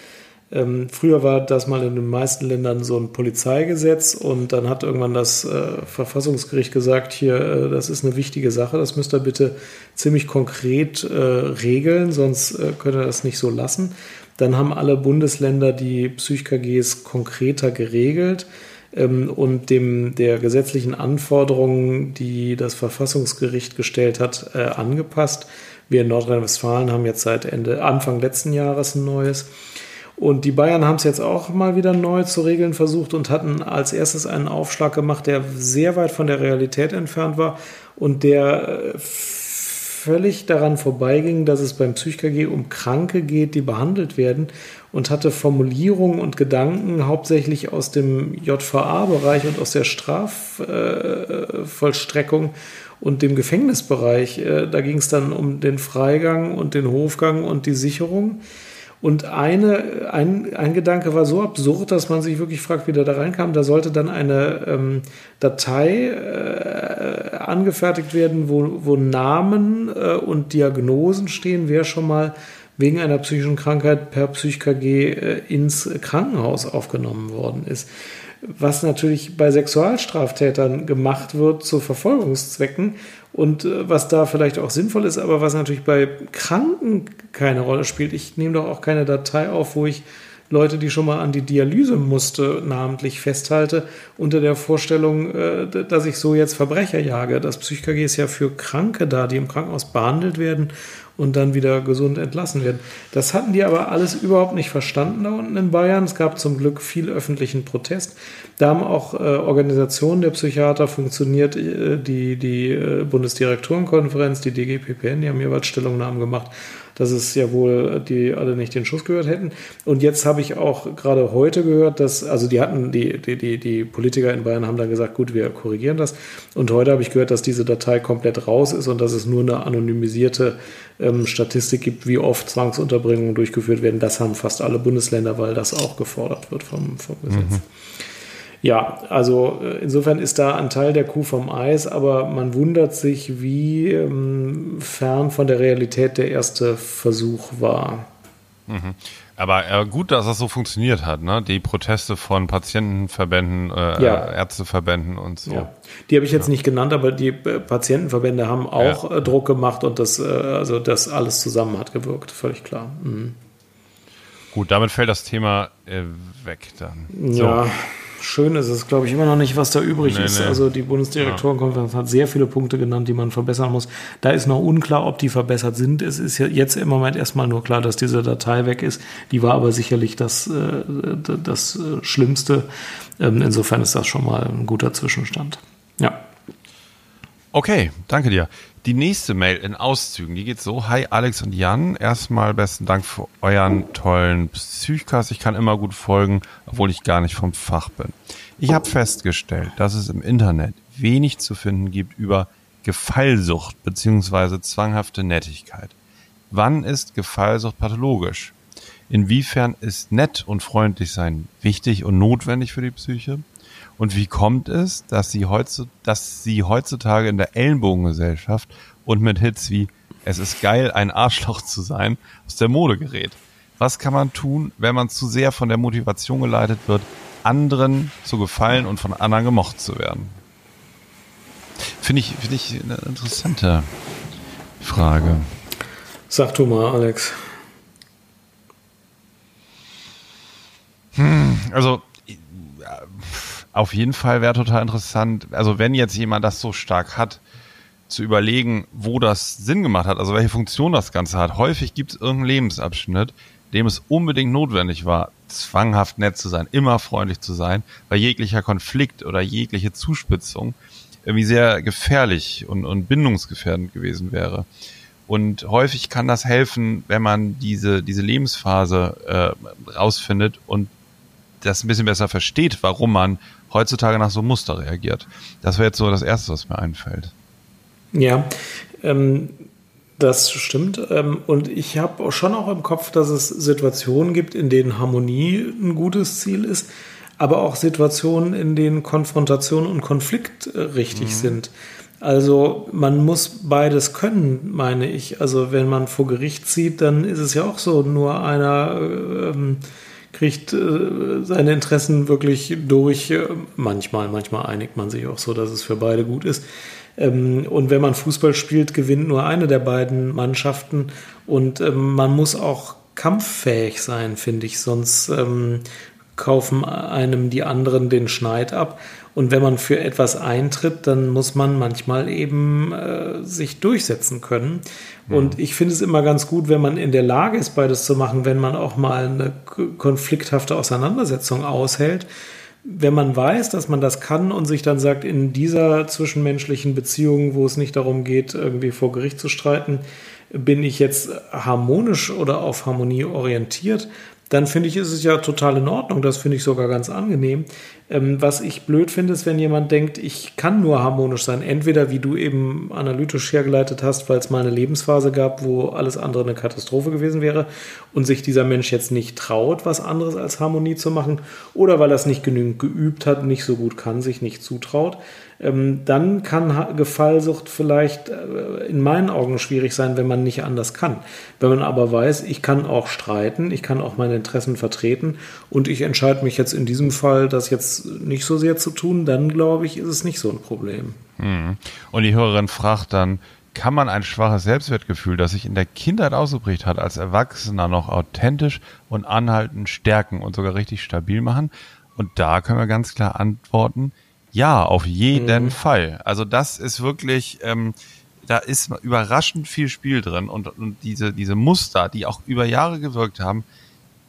Ähm, früher war das mal in den meisten Ländern so ein Polizeigesetz und dann hat irgendwann das äh, Verfassungsgericht gesagt, hier, äh, das ist eine wichtige Sache, das müsst ihr bitte ziemlich konkret äh, regeln, sonst äh, könnt ihr das nicht so lassen. Dann haben alle Bundesländer die Psych-KGs konkreter geregelt und dem der gesetzlichen Anforderungen, die das Verfassungsgericht gestellt hat, äh, angepasst. Wir in Nordrhein-Westfalen haben jetzt seit Ende, Anfang letzten Jahres ein neues. Und die Bayern haben es jetzt auch mal wieder neu zu regeln versucht und hatten als erstes einen Aufschlag gemacht, der sehr weit von der Realität entfernt war und der äh, völlig daran vorbeiging, dass es beim PsychKG um Kranke geht, die behandelt werden und hatte Formulierungen und Gedanken hauptsächlich aus dem JVA-Bereich und aus der Strafvollstreckung und dem Gefängnisbereich. Äh, da ging es dann um den Freigang und den Hofgang und die Sicherung. Und eine, ein, ein Gedanke war so absurd, dass man sich wirklich fragt, wie der da reinkam. Da sollte dann eine ähm, Datei äh, angefertigt werden, wo, wo Namen äh, und Diagnosen stehen, wer schon mal wegen einer psychischen Krankheit per PsychKG äh, ins Krankenhaus aufgenommen worden ist. Was natürlich bei Sexualstraftätern gemacht wird zu Verfolgungszwecken und äh, was da vielleicht auch sinnvoll ist, aber was natürlich bei Kranken keine Rolle spielt. Ich nehme doch auch keine Datei auf, wo ich Leute, die schon mal an die Dialyse musste, namentlich festhalte, unter der Vorstellung, äh, dass ich so jetzt Verbrecher jage. Das PsychKG ist ja für Kranke da, die im Krankenhaus behandelt werden und dann wieder gesund entlassen werden. Das hatten die aber alles überhaupt nicht verstanden da unten in Bayern. Es gab zum Glück viel öffentlichen Protest. Da haben auch äh, Organisationen der Psychiater funktioniert, äh, die, die äh, Bundesdirektorenkonferenz, die DGPPN, die haben jeweils Stellungnahmen gemacht dass es ja wohl die alle nicht den Schuss gehört hätten. Und jetzt habe ich auch gerade heute gehört, dass, also die hatten, die, die, die, die Politiker in Bayern haben dann gesagt, gut, wir korrigieren das. Und heute habe ich gehört, dass diese Datei komplett raus ist und dass es nur eine anonymisierte ähm, Statistik gibt, wie oft Zwangsunterbringungen durchgeführt werden. Das haben fast alle Bundesländer, weil das auch gefordert wird vom, vom Gesetz. Mhm. Ja, also äh, insofern ist da ein Teil der Kuh vom Eis, aber man wundert sich, wie ähm, fern von der Realität der erste Versuch war. Mhm. Aber äh, gut, dass das so funktioniert hat, ne? Die Proteste von Patientenverbänden, äh, ja. Ärzteverbänden und so. Ja. Die habe ich jetzt ja. nicht genannt, aber die äh, Patientenverbände haben auch. Äh, Druck gemacht und das, äh, also das alles zusammen hat gewirkt, völlig klar. Mhm. Gut, damit fällt das Thema weg dann. So. Ja schön ist es, glaube ich, immer noch nicht, was da übrig nee, ist. Nee. Also die Bundesdirektorenkonferenz ja. hat sehr viele Punkte genannt, die man verbessern muss. Da ist noch unklar, ob die verbessert sind. Es ist ja jetzt im Moment erstmal nur klar, dass diese Datei weg ist. Die war aber sicherlich das, äh, das äh, Schlimmste. Ähm, insofern ist das schon mal ein guter Zwischenstand. Ja. Okay, danke dir. Die nächste Mail in Auszügen, die geht so. Hi Alex und Jan, erstmal besten Dank für euren tollen Psychcast. Ich kann immer gut folgen, obwohl ich gar nicht vom Fach bin. Ich habe festgestellt, dass es im Internet wenig zu finden gibt über Gefallsucht bzw. zwanghafte Nettigkeit. Wann ist Gefallsucht pathologisch? Inwiefern ist nett und freundlich sein wichtig und notwendig für die Psyche? Und wie kommt es, dass sie, heutzutage, dass sie heutzutage in der Ellenbogengesellschaft und mit Hits wie Es ist geil, ein Arschloch zu sein, aus der Mode gerät? Was kann man tun, wenn man zu sehr von der Motivation geleitet wird, anderen zu gefallen und von anderen gemocht zu werden? Finde ich, finde ich eine interessante Frage. Sag du mal, Alex. Hm, also auf jeden Fall wäre total interessant, also wenn jetzt jemand das so stark hat, zu überlegen, wo das Sinn gemacht hat, also welche Funktion das Ganze hat. Häufig gibt es irgendeinen Lebensabschnitt, dem es unbedingt notwendig war, zwanghaft nett zu sein, immer freundlich zu sein, weil jeglicher Konflikt oder jegliche Zuspitzung irgendwie sehr gefährlich und, und bindungsgefährdend gewesen wäre. Und häufig kann das helfen, wenn man diese, diese Lebensphase äh, rausfindet und das ein bisschen besser versteht, warum man heutzutage nach so Muster reagiert. Das wäre jetzt so das Erste, was mir einfällt. Ja, ähm, das stimmt. Ähm, und ich habe schon auch im Kopf, dass es Situationen gibt, in denen Harmonie ein gutes Ziel ist, aber auch Situationen, in denen Konfrontation und Konflikt äh, richtig mhm. sind. Also man muss beides können, meine ich. Also wenn man vor Gericht zieht, dann ist es ja auch so, nur einer ähm, kriegt äh, seine Interessen wirklich durch. Äh, manchmal, manchmal einigt man sich auch so, dass es für beide gut ist. Ähm, und wenn man Fußball spielt, gewinnt nur eine der beiden Mannschaften. Und ähm, man muss auch kampffähig sein, finde ich. Sonst ähm, kaufen einem die anderen den Schneid ab. Und wenn man für etwas eintritt, dann muss man manchmal eben äh, sich durchsetzen können. Mhm. Und ich finde es immer ganz gut, wenn man in der Lage ist, beides zu machen, wenn man auch mal eine konflikthafte Auseinandersetzung aushält. Wenn man weiß, dass man das kann und sich dann sagt, in dieser zwischenmenschlichen Beziehung, wo es nicht darum geht, irgendwie vor Gericht zu streiten, bin ich jetzt harmonisch oder auf Harmonie orientiert, dann finde ich, ist es ja total in Ordnung. Das finde ich sogar ganz angenehm. Ähm, was ich blöd finde, ist, wenn jemand denkt, ich kann nur harmonisch sein. Entweder, wie du eben analytisch hergeleitet hast, weil es mal eine Lebensphase gab, wo alles andere eine Katastrophe gewesen wäre und sich dieser Mensch jetzt nicht traut, was anderes als Harmonie zu machen, oder weil er es nicht genügend geübt hat, nicht so gut kann, sich nicht zutraut dann kann Gefallsucht vielleicht äh, in meinen Augen schwierig sein, wenn man nicht anders kann. Wenn man aber weiß, ich kann auch streiten, ich kann auch meine Interessen vertreten und ich entscheide mich jetzt in diesem Fall, das jetzt nicht so sehr zu tun, dann glaube ich, ist es nicht so ein Problem. Mhm. Und die Hörerin fragt dann, kann man ein schwaches Selbstwertgefühl, das sich in der Kindheit ausgeprägt hat, als Erwachsener noch authentisch und anhaltend stärken und sogar richtig stabil machen? Und da können wir ganz klar antworten, ja, auf jeden mhm. Fall. Also das ist wirklich, ähm, da ist überraschend viel Spiel drin und, und diese, diese Muster, die auch über Jahre gewirkt haben,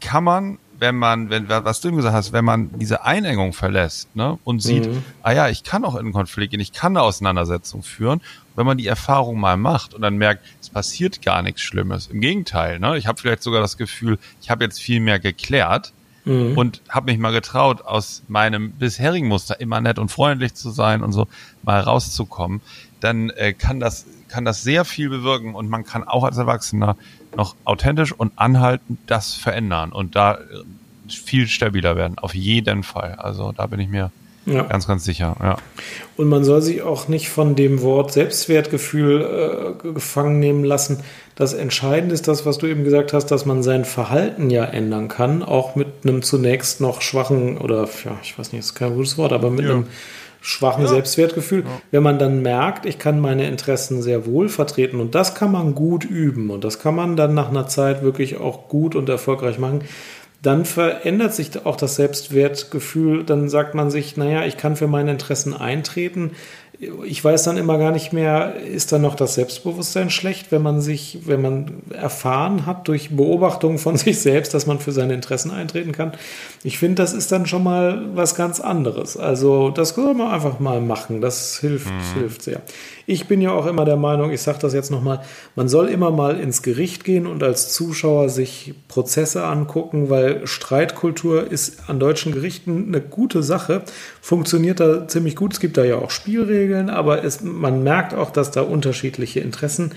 kann man, wenn man, wenn, was du eben gesagt hast, wenn man diese Einengung verlässt, ne, und sieht, mhm. ah ja, ich kann auch in einen Konflikt gehen, ich kann eine Auseinandersetzung führen, wenn man die Erfahrung mal macht und dann merkt, es passiert gar nichts Schlimmes. Im Gegenteil, ne, ich habe vielleicht sogar das Gefühl, ich habe jetzt viel mehr geklärt, mhm. und habe mich mal getraut, aus meinem bisherigen Muster immer nett und freundlich zu sein und so mal rauszukommen, dann äh, kann das kann das sehr viel bewirken und man kann auch als Erwachsener noch authentisch und anhaltend das verändern und da äh, viel stabiler werden, auf jeden Fall. Also da bin ich mir Ja. Ganz, ganz sicher, ja. Und man soll sich auch nicht von dem Wort Selbstwertgefühl äh, gefangen nehmen lassen. Das Entscheidende ist das, was du eben gesagt hast, dass man sein Verhalten ja ändern kann, auch mit einem zunächst noch schwachen oder, ja, ich weiß nicht, ist kein gutes Wort, aber mit ja. einem schwachen ja. Selbstwertgefühl. Ja. Wenn man dann merkt, ich kann meine Interessen sehr wohl vertreten und das kann man gut üben und das kann man dann nach einer Zeit wirklich auch gut und erfolgreich machen, dann verändert sich auch das Selbstwertgefühl. Dann sagt man sich, naja, ich kann für meine Interessen eintreten ich weiß dann immer gar nicht mehr, ist dann noch das Selbstbewusstsein schlecht, wenn man sich, wenn man erfahren hat durch Beobachtung von sich selbst, dass man für seine Interessen eintreten kann. Ich finde, das ist dann schon mal was ganz anderes. Also das soll man einfach mal machen. Das hilft, mhm. hilft sehr. Ich bin ja auch immer der Meinung, ich sage das jetzt nochmal, man soll immer mal ins Gericht gehen und als Zuschauer sich Prozesse angucken, weil Streitkultur ist an deutschen Gerichten eine gute Sache, funktioniert da ziemlich gut. Es gibt da ja auch Spielregeln, aber es, man merkt auch, dass da unterschiedliche Interessen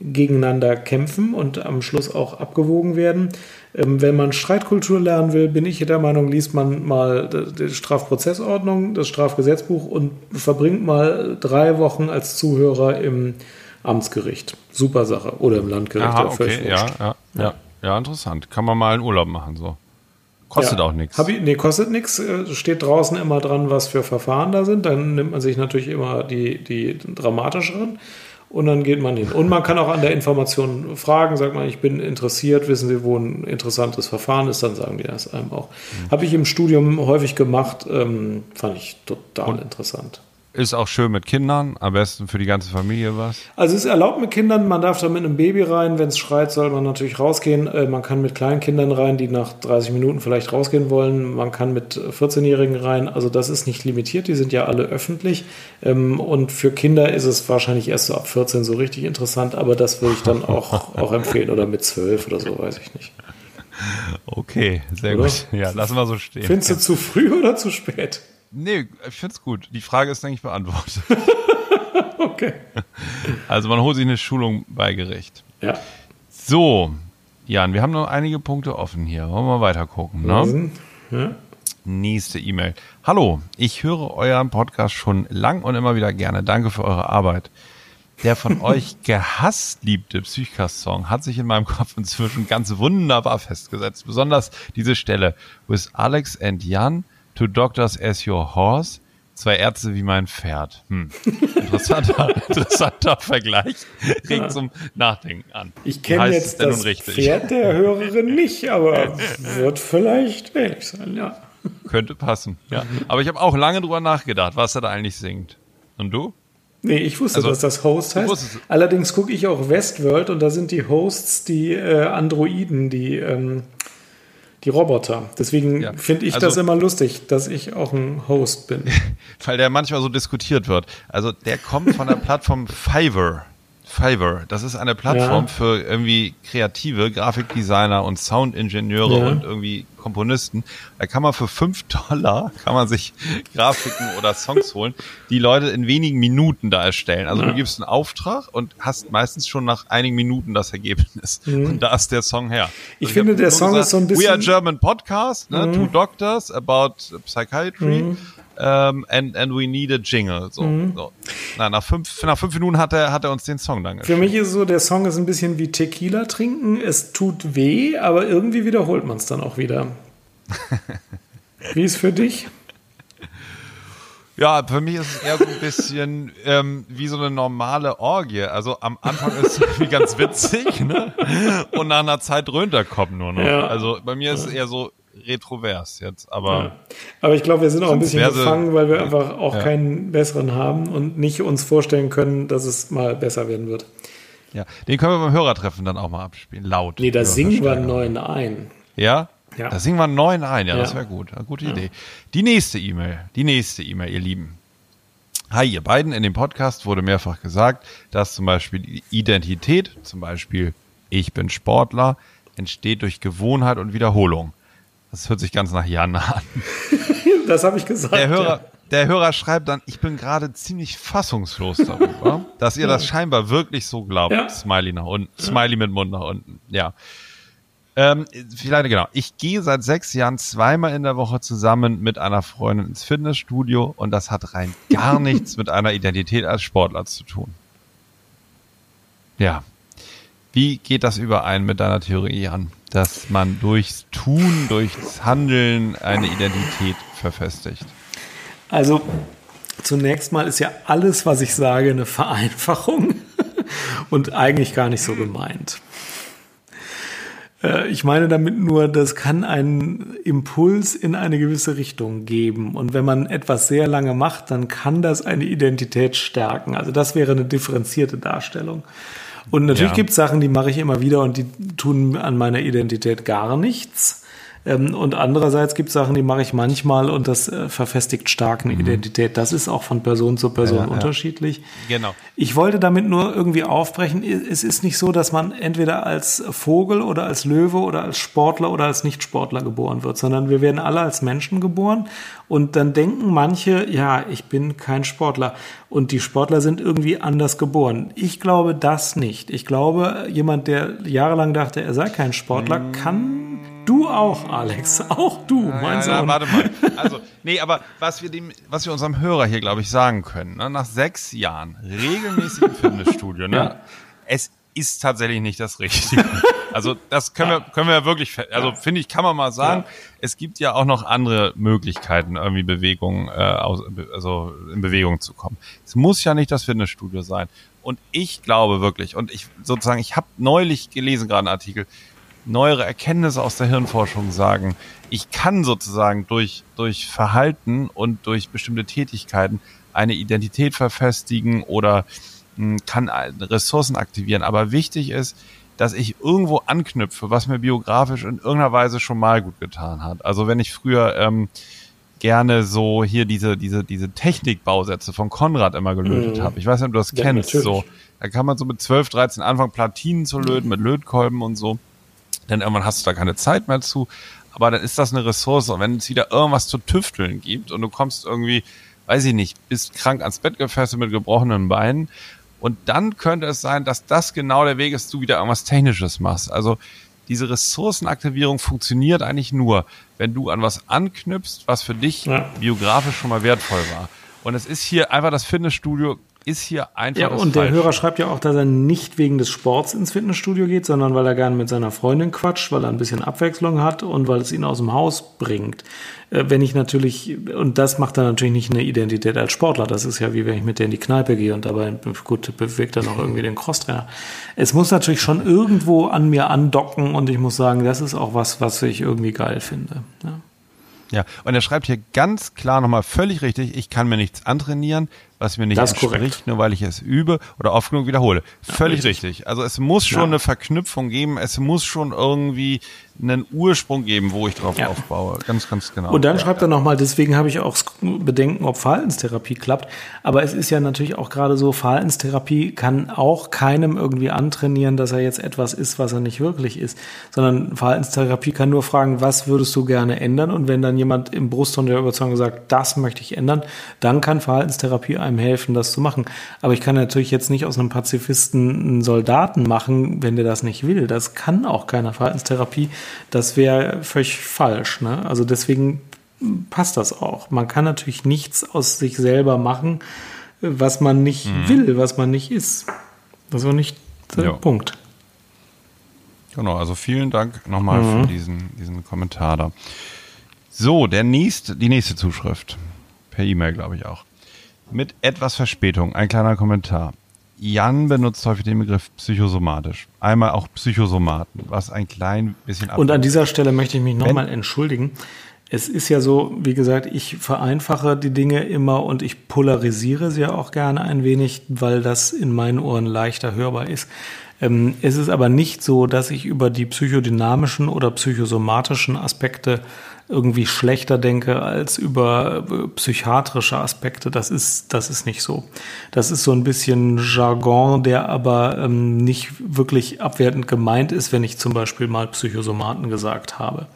gegeneinander kämpfen und am Schluss auch abgewogen werden. Ähm, wenn man Streitkultur lernen will, bin ich der Meinung, liest man mal die Strafprozessordnung, das Strafgesetzbuch und verbringt mal drei Wochen als Zuhörer im Amtsgericht. Super Sache. Oder im Landgericht. Aha, okay, ja, ja, ja, ja, interessant. Kann man mal einen Urlaub machen, so. Kostet ja. auch nichts. Nee, kostet nichts. Äh, steht draußen immer dran, was für Verfahren da sind. Dann nimmt man sich natürlich immer die, die dramatischeren. Und dann geht man hin. Und man kann auch an der Information fragen, sagt man, ich bin interessiert, wissen Sie, wo ein interessantes Verfahren ist, dann sagen die das einem auch. Mhm. Habe ich im Studium häufig gemacht, ähm, fand ich total Und interessant. Ist auch schön mit Kindern, am besten für die ganze Familie was. Also es ist erlaubt mit Kindern, man darf da mit einem Baby rein, wenn es schreit, soll man natürlich rausgehen. Äh, man kann mit kleinen Kindern rein, die nach 30 Minuten vielleicht rausgehen wollen. Man kann mit 14-Jährigen rein. Also das ist nicht limitiert, die sind ja alle öffentlich. Ähm, und für Kinder ist es wahrscheinlich erst so ab 14 so richtig interessant, aber das würde ich dann auch, auch empfehlen. Oder mit 12 oder so, weiß ich nicht. Okay, sehr oder? gut. Ja, lassen wir so stehen. Findest du zu früh oder zu spät? Nee, ich finde es gut. Die Frage ist, denke ich, beantwortet. okay. Also man holt sich eine Schulung bei Gericht. Ja. So, Jan, wir haben noch einige Punkte offen hier. Wollen wir mal weiter gucken, ne? Ja. Nächste E-Mail. Hallo, ich höre euren Podcast schon lang und immer wieder gerne. Danke für eure Arbeit. Der von euch gehasst liebte Psychcast-Song hat sich in meinem Kopf inzwischen ganz wunderbar festgesetzt. Besonders diese Stelle, with Alex and Jan Two Doctors as Your Horse. Zwei Ärzte wie mein Pferd. Hm. Interessanter, interessanter Vergleich. Regt zum Nachdenken an. Ich kenne jetzt das Pferd der Hörerin nicht, aber wird vielleicht ähnlich sein, ja. Könnte passen, ja. Aber ich habe auch lange drüber nachgedacht, was er da eigentlich singt. Und du? Nee, ich wusste, also, dass das Host heißt. Allerdings gucke ich auch Westworld und da sind die Hosts die äh, Androiden, die ähm, die Roboter. Deswegen ja. finde ich also, das immer lustig, dass ich auch ein Host bin. Weil der manchmal so diskutiert wird. Also der kommt von der Plattform Fiverr. Fiverr. Das ist eine Plattform ja. für irgendwie kreative Grafikdesigner und Soundingenieure ja. und irgendwie Komponisten. Da kann man für fünf Dollar kann man sich Grafiken oder Songs holen, die Leute in wenigen Minuten da erstellen. Also ja. du gibst einen Auftrag und hast meistens schon nach einigen Minuten das Ergebnis. Mhm. Und da ist der Song her. Ich, also ich finde, der Song gesagt, ist so ein bisschen. We are German Podcast, ne? Mhm. Two Doctors about Psychiatry. Mhm um, ähm, and, and we need a jingle. So, mhm. so. Na, nach, fünf, nach fünf Minuten hat er, hat er uns den Song dann geschrieben. Für mich ist so, der Song ist ein bisschen wie Tequila trinken. Es tut weh, aber irgendwie wiederholt man es dann auch wieder. wie ist für dich? Ja, für mich ist es eher so ein bisschen ähm, wie so eine normale Orgie. Also am Anfang ist es irgendwie ganz witzig, ne? Und nach einer Zeit dröhnt der Kopf nur noch. Ja. Also bei mir ist es eher so, retrovers jetzt, aber. Ja. Aber ich glaube, wir sind auch ein bisschen gefangen, weil wir einfach auch ja. keinen besseren haben und nicht uns vorstellen können, dass es mal besser werden wird. Ja, den können wir beim Hörertreffen dann auch mal abspielen, laut. Nee, da singen wir einen neuen ein. Ja? Ja. Da singen wir einen neuen ein, ja, ja. das wäre gut. Eine gute Idee. Die nächste E-Mail, die nächste E-Mail, ihr Lieben. Hi, ihr beiden. In dem Podcast wurde mehrfach gesagt, dass zum Beispiel die Identität, zum Beispiel ich bin Sportler, entsteht durch Gewohnheit und Wiederholung. Das hört sich ganz nach Jan an. das habe ich gesagt. Der Hörer, ja. der Hörer schreibt dann, ich bin gerade ziemlich fassungslos darüber, dass ihr das scheinbar wirklich so glaubt. Ja. Smiley nach unten, Smiley mit Mund nach unten. Ja. Ähm, vielleicht genau. Ich gehe seit sechs Jahren zweimal in der Woche zusammen mit einer Freundin ins Fitnessstudio und das hat rein gar nichts mit einer Identität als Sportler zu tun. Ja. Wie geht das überein mit deiner Theorie an, dass man durchs Tun, durchs Handeln eine Identität verfestigt? Also zunächst mal ist ja alles, was ich sage, eine Vereinfachung und eigentlich gar nicht so gemeint. Äh, ich meine damit nur, das kann einen Impuls in eine gewisse Richtung geben. Und wenn man etwas sehr lange macht, dann kann das eine Identität stärken. Also das wäre eine differenzierte Darstellung. Und natürlich ja. gibt es Sachen, die mache ich immer wieder und die tun an meiner Identität gar nichts. Ähm, und andererseits gibt es Sachen, die mache ich manchmal und das äh, verfestigt stark eine mhm. Identität. Das ist auch von Person zu Person ja, unterschiedlich. Ja. Genau. Ich wollte damit nur irgendwie aufbrechen. Es ist nicht so, dass man entweder als Vogel oder als Löwe oder als Sportler oder als Nichtsportler geboren wird, sondern wir werden alle als Menschen geboren und dann denken manche, ja, ich bin kein Sportler und die Sportler sind irgendwie anders geboren. Ich glaube das nicht. Ich glaube, jemand, der jahrelang dachte, er sei kein Sportler, mhm. kann Du auch, Alex. Auch du, mein ja, Sohn. Ja, warte mal. Also, nee, aber was wir dem, was wir unserem Hörer hier, glaube ich, sagen können, ne, nach sechs Jahren regelmäßig im Fitnessstudio, ne, ja. es ist tatsächlich nicht das Richtige. Also, das können wir, können wir wirklich, also finde ich, kann man mal sagen, es gibt ja auch noch andere Möglichkeiten, irgendwie Bewegung, äh, also in Bewegung zu kommen. Es muss ja nicht das Fitnessstudio sein. Und ich glaube wirklich, und ich sozusagen, ich habe neulich gelesen, gerade einen Artikel, neuere Erkenntnisse aus der Hirnforschung sagen, ich kann sozusagen durch, durch Verhalten und durch bestimmte Tätigkeiten eine Identität verfestigen oder mh, hm, kann Ressourcen aktivieren. Aber wichtig ist, dass ich irgendwo anknüpfe, was mir biografisch in irgendeiner Weise schon mal gut getan hat. Also wenn ich früher ähm, gerne so hier diese, diese, diese Technikbausätze von Konrad immer gelötet mhm. habe. Ich weiß nicht, ob du das ja, kennst. Natürlich. So, da kann man so mit 12, 13 anfangen, Platinen zu löten, mit Lötkolben und so denn irgendwann hast du da keine Zeit mehr zu. Aber dann ist das eine Ressource. Und wenn es wieder irgendwas zu tüfteln gibt und du kommst irgendwie, weiß ich nicht, bist krank ans Bett gefesselt mit gebrochenen Beinen. Und dann könnte es sein, dass das genau der Weg ist, du wieder irgendwas Technisches machst. Also diese Ressourcenaktivierung funktioniert eigentlich nur, wenn du an was anknüpfst, was für dich ja. biografisch schon mal wertvoll war. Und es ist hier einfach das Fitnessstudio ist hier einfach. Ja, und der Hörer schreibt ja auch, dass er nicht wegen des Sports ins Fitnessstudio geht, sondern weil er gerne mit seiner Freundin quatscht, weil er ein bisschen Abwechslung hat und weil es ihn aus dem Haus bringt. Äh, wenn ich natürlich, und das macht dann natürlich nicht eine Identität als Sportler, das ist ja wie wenn ich mit der in die Kneipe gehe und dabei, gut, bewegt er noch irgendwie den Crosstrainer. Es muss natürlich schon irgendwo an mir andocken und ich muss sagen, das ist auch was, was ich irgendwie geil finde. Ja. Ja, und er schreibt hier ganz klar nochmal völlig richtig, ich kann mir nichts antrainieren, was mir nicht das entspricht, nur weil ich es übe oder oft genug wiederhole. Völlig ja, richtig. richtig. Also es muss schon ja. eine Verknüpfung geben, es muss schon irgendwie einen Ursprung geben, wo ich drauf ja. aufbaue. Ganz, ganz genau. Und dann schreibt er nochmal, deswegen habe ich auch Bedenken, ob Verhaltenstherapie klappt. Aber es ist ja natürlich auch gerade so, Verhaltenstherapie kann auch keinem irgendwie antrainieren, dass er jetzt etwas ist, was er nicht wirklich ist. Sondern Verhaltenstherapie kann nur fragen, was würdest du gerne ändern? Und wenn dann jemand im Brustton der Überzeugung sagt, das möchte ich ändern, dann kann Verhaltenstherapie einem helfen, das zu machen. Aber ich kann natürlich jetzt nicht aus einem Pazifisten einen Soldaten machen, wenn der das nicht will. Das kann auch keiner Verhaltenstherapie. Das wäre völlig falsch. Ne? Also deswegen passt das auch. Man kann natürlich nichts aus sich selber machen, was man nicht mhm. will, was man nicht ist. Das ist auch nicht der ja. Punkt. Genau, also vielen Dank nochmal mhm. für diesen, diesen Kommentar da. So, der nächste, die nächste Zuschrift. Per E-Mail, glaube ich auch. Mit etwas Verspätung, ein kleiner Kommentar. Jan benutzt häufig den Begriff psychosomatisch. Einmal auch Psychosomaten, was ein klein bisschen Und an dieser Stelle möchte ich mich nochmal entschuldigen. Es ist ja so, wie gesagt, ich vereinfache die Dinge immer und ich polarisiere sie auch gerne ein wenig, weil das in meinen Ohren leichter hörbar ist. Ähm, es ist aber nicht so, dass ich über die psychodynamischen oder psychosomatischen Aspekte irgendwie schlechter denke als über äh, psychiatrische Aspekte. Das ist, das ist nicht so. Das ist so ein bisschen Jargon, der aber ähm, nicht wirklich abwertend gemeint ist, wenn ich zum Beispiel mal Psychosomaten gesagt habe.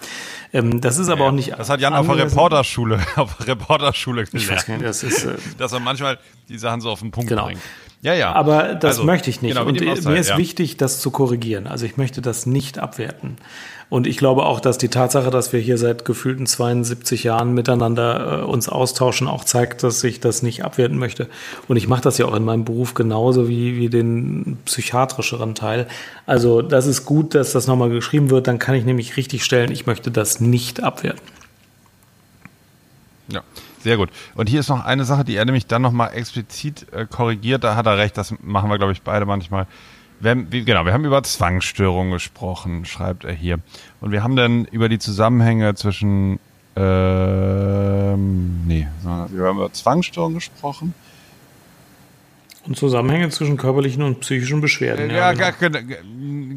Ähm, das ist aber ja, auch nicht. Das hat Jan auf der Reporterschule, auf der Reporterschule gelernt. Ich weiß nicht, das ist, äh, dass er manchmal die Sachen so auf den Punkt genau. bringt. Ja, ja. Aber das Also, möchte ich nicht. genau, und auch mir ist ja. wichtig, das zu korrigieren. Also ich möchte das nicht abwerten. Und ich glaube auch, dass die Tatsache, dass wir hier seit gefühlten 72 Jahren miteinander äh, uns austauschen, auch zeigt, dass ich das nicht abwerten möchte. Und ich mache das ja auch in meinem Beruf genauso wie, wie den psychiatrischeren Teil. Also das ist gut, dass das nochmal geschrieben wird. Dann kann ich nämlich richtig stellen, ich möchte das nicht abwerten. Ja, sehr gut. Und hier ist noch eine Sache, die er nämlich dann nochmal explizit äh, korrigiert. Da hat er recht, das machen wir, glaube ich, beide manchmal. Wenn, wie, genau, wir haben über Zwangsstörungen gesprochen, schreibt er hier. Und wir haben dann über die Zusammenhänge zwischen, ähm, nee, wir haben über Zwangsstörungen gesprochen. Und Zusammenhänge zwischen körperlichen und psychischen Beschwerden. Ja, genau. ga- ge-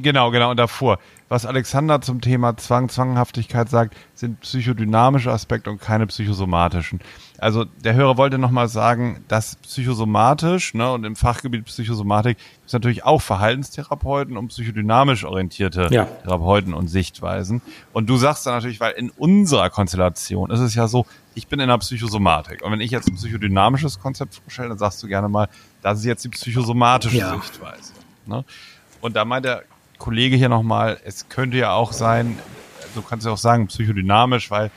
genau, genau. Und davor, was Alexander zum Thema Zwang, Zwanghaftigkeit sagt, sind psychodynamische Aspekte und keine psychosomatischen. Also der Hörer wollte nochmal sagen, dass psychosomatisch ne, und im Fachgebiet Psychosomatik gibt es natürlich auch Verhaltenstherapeuten und psychodynamisch orientierte Ja. Therapeuten und Sichtweisen. Und du sagst dann natürlich, weil in unserer Konstellation ist es ja so, ich bin in der Psychosomatik. Und wenn ich jetzt ein psychodynamisches Konzept vorstelle, dann sagst du gerne mal, das ist jetzt die psychosomatische Ja. Sichtweise. Ne? Und da meint der Kollege hier nochmal, es könnte ja auch sein, du kannst ja auch sagen, psychodynamisch, weil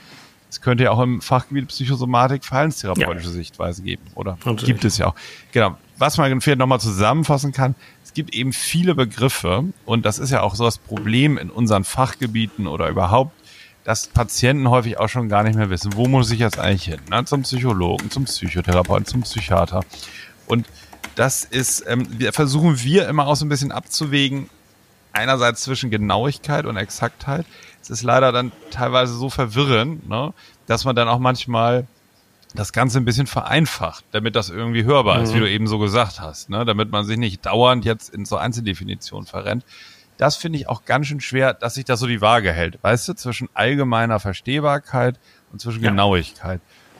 es könnte ja auch im Fachgebiet Psychosomatik verhaltenstherapeutische Sichtweise geben, oder? Natürlich. Gibt es ja auch. Genau. Was man vielleicht nochmal zusammenfassen kann, es gibt eben viele Begriffe und das ist ja auch so das Problem in unseren Fachgebieten oder überhaupt, dass Patienten häufig auch schon gar nicht mehr wissen, wo muss ich jetzt eigentlich hin? Ne? Zum Psychologen, zum Psychotherapeuten, zum Psychiater. Und das ist, ähm, wir versuchen wir immer auch so ein bisschen abzuwägen, einerseits zwischen Genauigkeit und Exaktheit. Es ist leider dann teilweise so verwirrend, ne, dass man dann auch manchmal das Ganze ein bisschen vereinfacht, damit das irgendwie hörbar ist, wie du eben so gesagt hast, ne, damit man sich nicht dauernd jetzt in so Einzeldefinitionen verrennt. Das finde ich auch ganz schön schwer, dass sich das so die Waage hält, weißt du, zwischen allgemeiner Verstehbarkeit und zwischen Ja. Genauigkeit.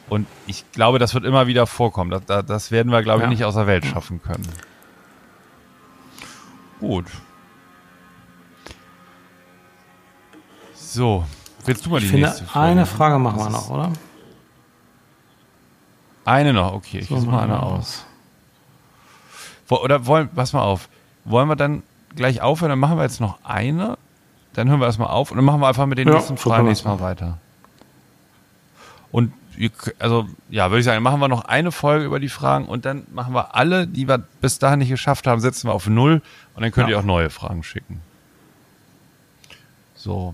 Und ich glaube, das wird immer wieder vorkommen. Das, das, das werden wir, glaube ich, Ja. nicht aus der Welt schaffen können. Gut. So, willst du mal die Ich finde, nächste Frage? eine Frage machen wir noch, oder? Eine noch, okay. Ich So, mal eine aus. Wo- Oder wollen, pass mal auf. Wollen wir dann gleich aufhören? Dann machen wir jetzt noch eine. Dann hören wir erstmal auf und dann machen wir einfach mit den Ja, nächsten Fragen nächstes Mal weiter. Und also, ja, würde ich sagen, machen wir noch eine Folge über die Fragen und dann machen wir alle, die wir bis dahin nicht geschafft haben, setzen wir auf Null und dann könnt Ja. ihr auch neue Fragen schicken. So.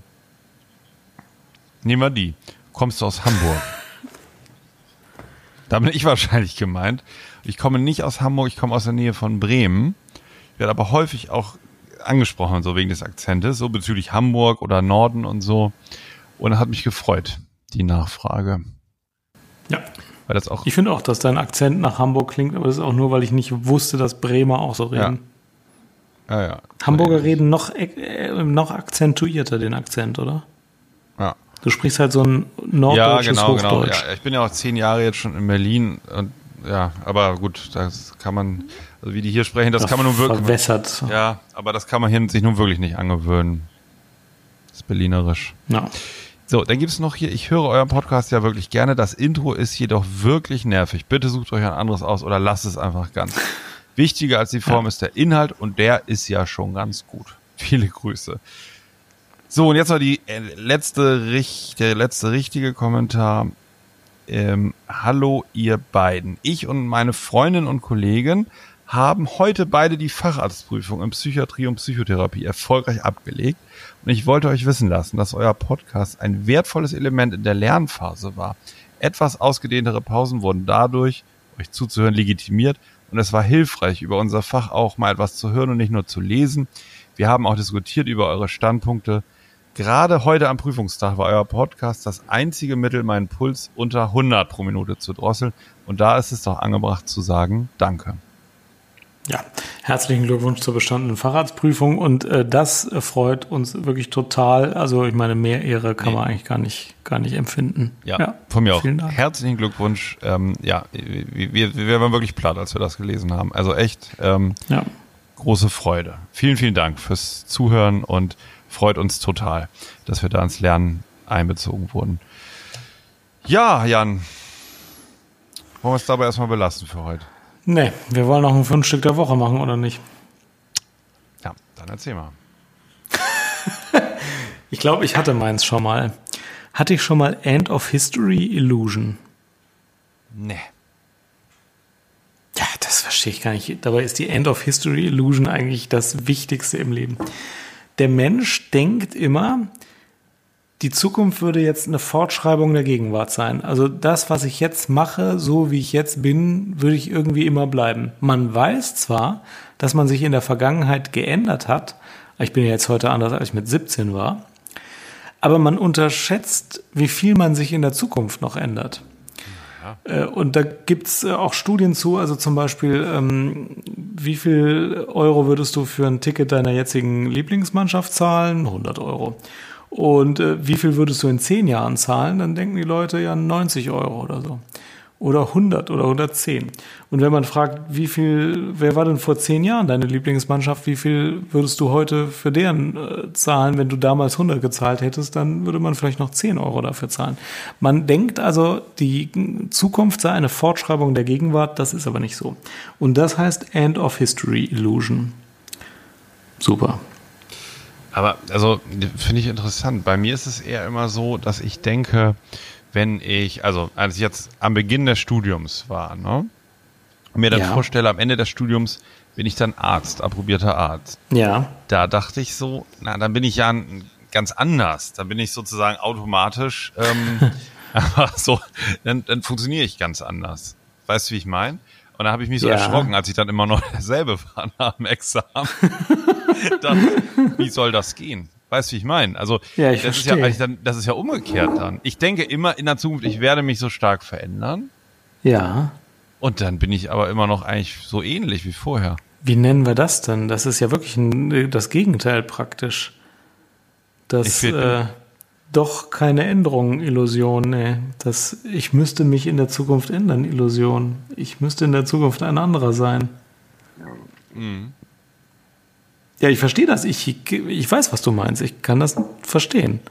Nehmen wir die. Kommst du aus Hamburg? Da bin ich wahrscheinlich gemeint. Ich komme nicht aus Hamburg, ich komme aus der Nähe von Bremen. Ich werde aber häufig auch angesprochen, so wegen des Akzentes, so bezüglich Hamburg oder Norden und so. Und hat mich gefreut, die Nachfrage. Ja. Weil das auch, Ich finde auch, dass dein Akzent nach Hamburg klingt, aber das ist auch nur, weil ich nicht wusste, dass Bremer auch so reden. ja, ja. Hamburger reden noch, äh, noch akzentuierter den Akzent, oder? Ja, Du sprichst halt so ein ja norddeutsches genau, genau. Hochdeutsch. Ja, ich bin ja auch zehn Jahre jetzt schon in Berlin und ja, aber gut, das kann man, also wie die hier sprechen, das kann man nun wirklich, Verwässert. ja, aber das kann man hier sich nun wirklich nicht angewöhnen. Das ist berlinerisch. Ja. So, dann gibt's noch hier, ich höre euren Podcast ja wirklich gerne. Das Intro ist jedoch wirklich nervig. Bitte sucht euch ein anderes aus oder lasst es einfach ganz. Wichtiger als die Form ist der Inhalt und der ist ja schon ganz gut. Viele Grüße. So, und jetzt noch die äh, letzte, der letzte richtige Kommentar. Ähm, hallo ihr beiden. Ich und meine Freundin und Kollegen haben heute beide die Facharztprüfung in Psychiatrie und Psychotherapie erfolgreich abgelegt. Und ich wollte euch wissen lassen, dass euer Podcast ein wertvolles Element in der Lernphase war. Etwas ausgedehntere Pausen wurden dadurch, euch zuzuhören, legitimiert. Und es war hilfreich, über unser Fach auch mal etwas zu hören und nicht nur zu lesen. Wir haben auch diskutiert über eure Standpunkte. Gerade heute am Prüfungstag war euer Podcast das einzige Mittel, meinen Puls unter 100 pro Minute zu drosseln. Und da ist es doch angebracht zu sagen, danke. Ja, herzlichen Glückwunsch zur bestandenen Fahrradsprüfung und äh, das freut uns wirklich total. Also ich meine, mehr Ehre kann Nee. man eigentlich gar nicht, gar nicht empfinden. Ja, von mir auch. Vielen Dank. Herzlichen Glückwunsch. Ähm, ja, wir, wir, wir waren wirklich platt, als wir das gelesen haben. Also echt ähm, Ja, große Freude. Vielen, vielen Dank fürs Zuhören und freut uns total, dass wir da ins Lernen einbezogen wurden. Ja, Jan, wollen wir es dabei erstmal belassen für heute? Nee, wir wollen noch ein Fundstück der Woche machen, oder nicht? Ja, dann erzähl mal. ich glaube, ich hatte meins schon mal. Hatte ich schon mal End of History Illusion? Nee. Ja, das verstehe ich gar nicht. Dabei ist die End of History Illusion eigentlich das Wichtigste im Leben. Der Mensch denkt immer, die Zukunft würde jetzt eine Fortschreibung der Gegenwart sein. Also das, was ich jetzt mache, so wie ich jetzt bin, würde ich irgendwie immer bleiben. Man weiß zwar, dass man sich in der Vergangenheit geändert hat. Ich bin ja jetzt heute anders, als ich mit 17 war. Aber man unterschätzt, wie viel man sich in der Zukunft noch ändert. Äh, und da gibt's äh, auch Studien zu, also zum Beispiel, ähm, wie viel Euro würdest du für ein Ticket deiner jetzigen Lieblingsmannschaft zahlen? 100 Euro. Und äh, wie viel würdest du in zehn Jahren zahlen? Dann denken die Leute ja 90 Euro oder so. Oder 100 oder 110. Und wenn man fragt, wie viel, wer war denn vor zehn Jahren deine Lieblingsmannschaft? Wie viel würdest du heute für deren äh, zahlen? Wenn du damals 100 gezahlt hättest, dann würde man vielleicht noch 10 Euro dafür zahlen. Man denkt also, die Zukunft sei eine Fortschreibung der Gegenwart. Das ist aber nicht so. Und das heißt End of History Illusion. Super. Aber also finde ich interessant. Bei mir ist es eher immer so, dass ich denke, wenn ich, also als ich jetzt am Beginn des Studiums war, ne, und mir dann ja. vorstelle, am Ende des Studiums bin ich dann Arzt, approbierter Arzt. Ja. Da dachte ich so, na, dann bin ich ja ganz anders. Dann bin ich sozusagen automatisch ähm, einfach so, dann, dann funktioniere ich ganz anders. Weißt du, wie ich meine? Und da habe ich mich so ja. erschrocken, als ich dann immer noch derselbe war nach dem Examen. dann, wie soll das gehen? Weißt du, wie ich meine? Also, ja, ich das, verstehe. ist ja, dann, das ist ja umgekehrt dann. Ich denke immer in der Zukunft, ich werde mich so stark verändern. Ja. Und dann bin ich aber immer noch eigentlich so ähnlich wie vorher. Wie nennen wir das denn? Das ist ja wirklich ein, das Gegenteil praktisch. Das äh, doch keine Änderung, Illusion. Nee. Das, ich müsste mich in der Zukunft ändern, Illusion. Ich müsste in der Zukunft ein anderer sein. Mhm. Ja, ich verstehe das. Ich, ich weiß, was du meinst. Ich kann das verstehen.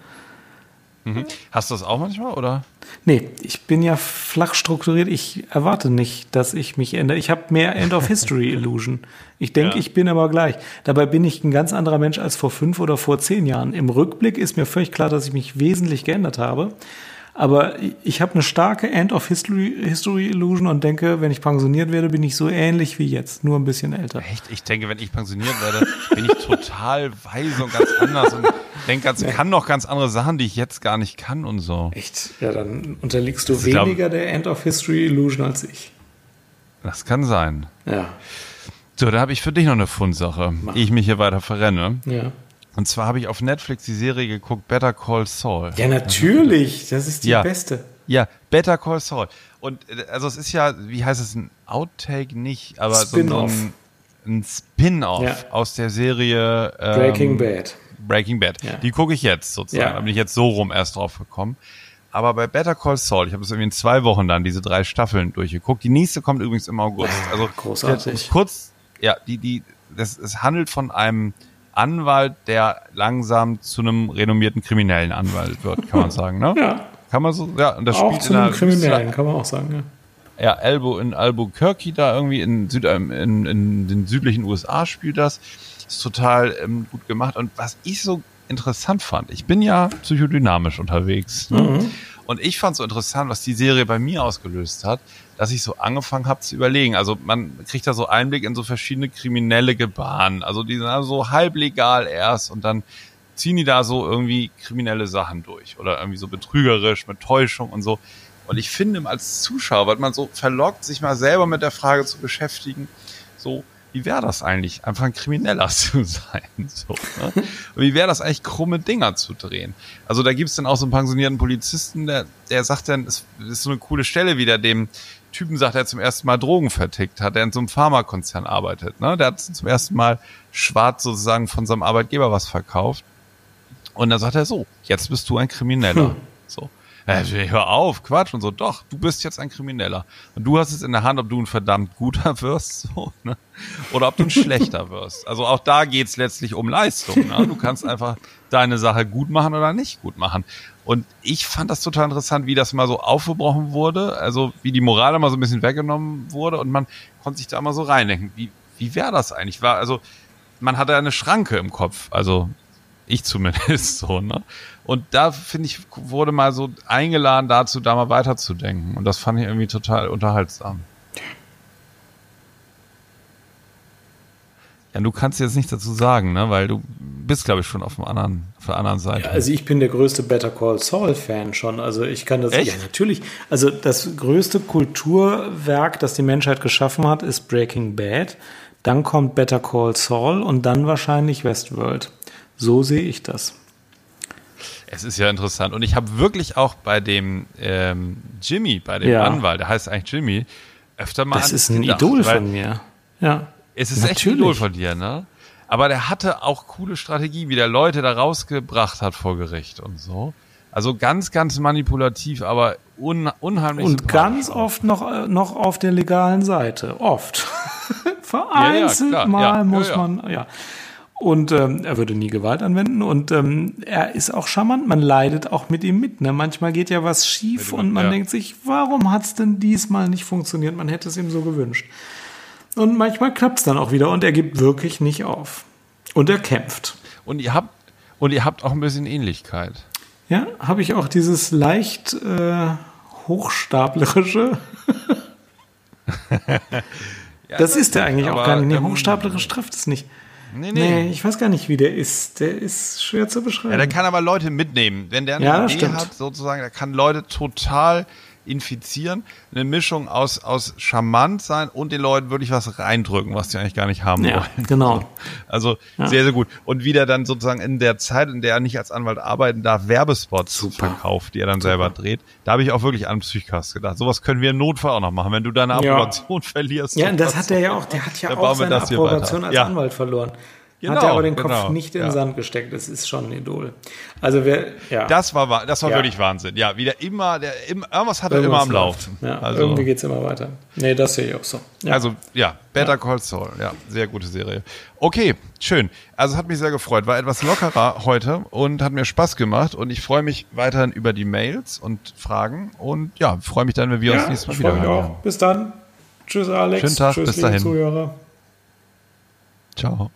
Mhm. Hast du das auch manchmal, oder? Nee, ich bin ja flach strukturiert. Ich erwarte nicht, dass ich mich ändere. Ich habe mehr End of History Illusion. Ich denke, ja. ich bin aber gleich. Dabei bin ich ein ganz anderer Mensch als vor fünf oder vor zehn Jahren. Im Rückblick ist mir völlig klar, dass ich mich wesentlich geändert habe. Aber ich habe eine starke End of History, History Illusion und denke, wenn ich pensioniert werde, bin ich so ähnlich wie jetzt, nur ein bisschen älter. Echt? Ich denke, wenn ich pensioniert werde, bin ich total weise und ganz anders und denke, ganz, kann noch ganz andere Sachen, die ich jetzt gar nicht kann und so. Echt? Ja, dann unterliegst du ich weniger glaub, der End of History Illusion als ich. Das kann sein. Ja. So, da habe ich für dich noch eine Fundsache, Mach. ehe ich mich hier weiter verrenne. Ja. Und zwar habe ich auf Netflix die Serie geguckt, Better Call Saul. Ja, natürlich. Das ist die ja. beste. Ja, Better Call Saul. Und äh, also es ist ja, wie heißt es, ein Outtake nicht, aber so ein, ein Spin-off ja. aus der Serie ähm, Breaking Bad. Breaking Bad. Ja. Die gucke ich jetzt sozusagen. Da bin ich jetzt so rum erst drauf gekommen. Aber bei Better Call Saul, ich habe es irgendwie in zwei Wochen dann diese drei Staffeln durchgeguckt. Die nächste kommt übrigens im August. Also großartig. Kurz, ja, die die das es handelt von einem Anwalt, der langsam zu einem renommierten kriminellen Anwalt wird, kann man sagen, ne? Ja. Kann man so, ja, und das auch spielt zu einem Kriminellen, kann man auch sagen, ja. Ja, Albo in Albuquerque da irgendwie in, Süd, ähm, in, in den südlichen USA spielt das. Ist total ähm, gut gemacht. Und was ich so interessant fand, ich bin ja psychodynamisch unterwegs. Ne? Mhm. Und ich fand so interessant, was die Serie bei mir ausgelöst hat, dass ich so angefangen habe zu überlegen. Also man kriegt da so Einblick in so verschiedene kriminelle Gebaren. Also die sind also so halblegal erst und dann ziehen die da so irgendwie kriminelle Sachen durch oder irgendwie so betrügerisch mit Täuschung und so. Und ich finde, als Zuschauer wird man so verlockt, sich mal selber mit der Frage zu beschäftigen, so, wie wäre das eigentlich, einfach ein Krimineller zu sein? So, ne? Und wie wäre das eigentlich, krumme Dinger zu drehen? Also da gibt's dann auch so einen pensionierten Polizisten, der, der sagt dann, es ist so eine coole Stelle, wie der dem Typen sagt, der zum ersten Mal Drogen vertickt hat, der in so einem Pharmakonzern arbeitet. Ne? Der hat zum ersten Mal schwarz sozusagen von seinem Arbeitgeber was verkauft. Und dann sagt er so, jetzt bist du ein Krimineller. Hm. So. Äh, hör auf, Quatsch und so. Doch, du bist jetzt ein Krimineller. Und du hast es in der Hand, ob du ein verdammt guter wirst, so, ne? Oder ob du ein schlechter wirst. Also auch da geht's letztlich um Leistung. Ne? Du kannst einfach deine Sache gut machen oder nicht gut machen. Und ich fand das total interessant, wie das mal so aufgebrochen wurde, also wie die Moral mal so ein bisschen weggenommen wurde und man konnte sich da mal so reindenken. Wie, wie wäre das eigentlich? War, also, man hatte eine Schranke im Kopf, also ich zumindest so, ne? Und da, finde ich, wurde mal so eingeladen dazu, da mal weiterzudenken. Und das fand ich irgendwie total unterhaltsam. Ja, du kannst jetzt nichts dazu sagen, ne? Weil du bist, glaube ich, schon auf, dem anderen, auf der anderen Seite. Ja, also ich bin der größte Better Call Saul-Fan schon. Also ich kann das. Echt? Ja, natürlich. Also das größte Kulturwerk, das die Menschheit geschaffen hat, ist Breaking Bad. Dann kommt Better Call Saul und dann wahrscheinlich Westworld. So sehe ich das. Es ist ja interessant. Und ich habe wirklich auch bei dem ähm, Jimmy, bei dem ja. Anwalt, der heißt eigentlich Jimmy, öfter mal. Das ist ein gedacht, Idol von mir. Ja. Es ist Natürlich. echt Idol von dir, ne? Aber der hatte auch coole Strategie, wie der Leute da rausgebracht hat vor Gericht und so. Also ganz, ganz manipulativ, aber un, unheimlich. Und ganz oft noch, äh, noch auf der legalen Seite. Oft. Vereinzelt ja, ja, mal ja, muss man, ja. Und ähm, er würde nie Gewalt anwenden und ähm, er ist auch charmant. Man leidet auch mit ihm mit. Ne? Manchmal geht ja was schief und man denkt sich, warum hat es denn diesmal nicht funktioniert? Man hätte es ihm so gewünscht. Und manchmal klappt es dann auch wieder und er gibt wirklich nicht auf. Und er kämpft. Und ihr habt, und ihr habt auch ein bisschen Ähnlichkeit. Ja, habe ich auch dieses leicht äh, hochstaplerische. ja, das, ist er eigentlich auch gar nicht. Nee, ähm, hochstaplerisch trifft es nicht. Nee, nee. nee, ich weiß gar nicht, wie der ist. Der ist schwer zu beschreiben. Ja, der kann aber Leute mitnehmen. Wenn der eine ja, Idee stimmt. hat, sozusagen, der kann Leute total infizieren. Eine Mischung aus, aus charmant sein und den Leuten wirklich was reindrücken, was die eigentlich gar nicht haben ja, wollen. Genau. Also ja. sehr, sehr gut. Und wieder dann sozusagen in der Zeit, in der er nicht als Anwalt arbeiten darf, Werbespots Super. verkauft, die er dann Super. selber dreht. Da habe ich auch wirklich an Psychcast gedacht. Sowas können wir im Notfall auch noch machen, wenn du deine Approbation ja. verlierst. Ja, das hat er ja auch, der hat ja auch seine Approbation als Anwalt verloren. Genau, hat er aber den Kopf genau, nicht in den ja. Sand gesteckt. Das ist schon ein Idol. Also wer, ja. Das war, das war ja. wirklich Wahnsinn. Ja, wieder immer, der, immer, irgendwas hat er immer am Laufen. Ja, also, irgendwie geht's immer weiter. Nee, das sehe ich auch so. Also, ja, Better Call Saul. Ja, sehr gute Serie. Okay, schön. Also, hat mich sehr gefreut. War etwas lockerer heute und hat mir Spaß gemacht und ich freue mich weiterhin über die Mails und Fragen und ja, freue mich dann, wenn wir uns nächstes Mal wieder hören. Bis dann. Tschüss, Alex. Schönen Tag, Tschüss, bis dahin. Zuhörer. Ciao.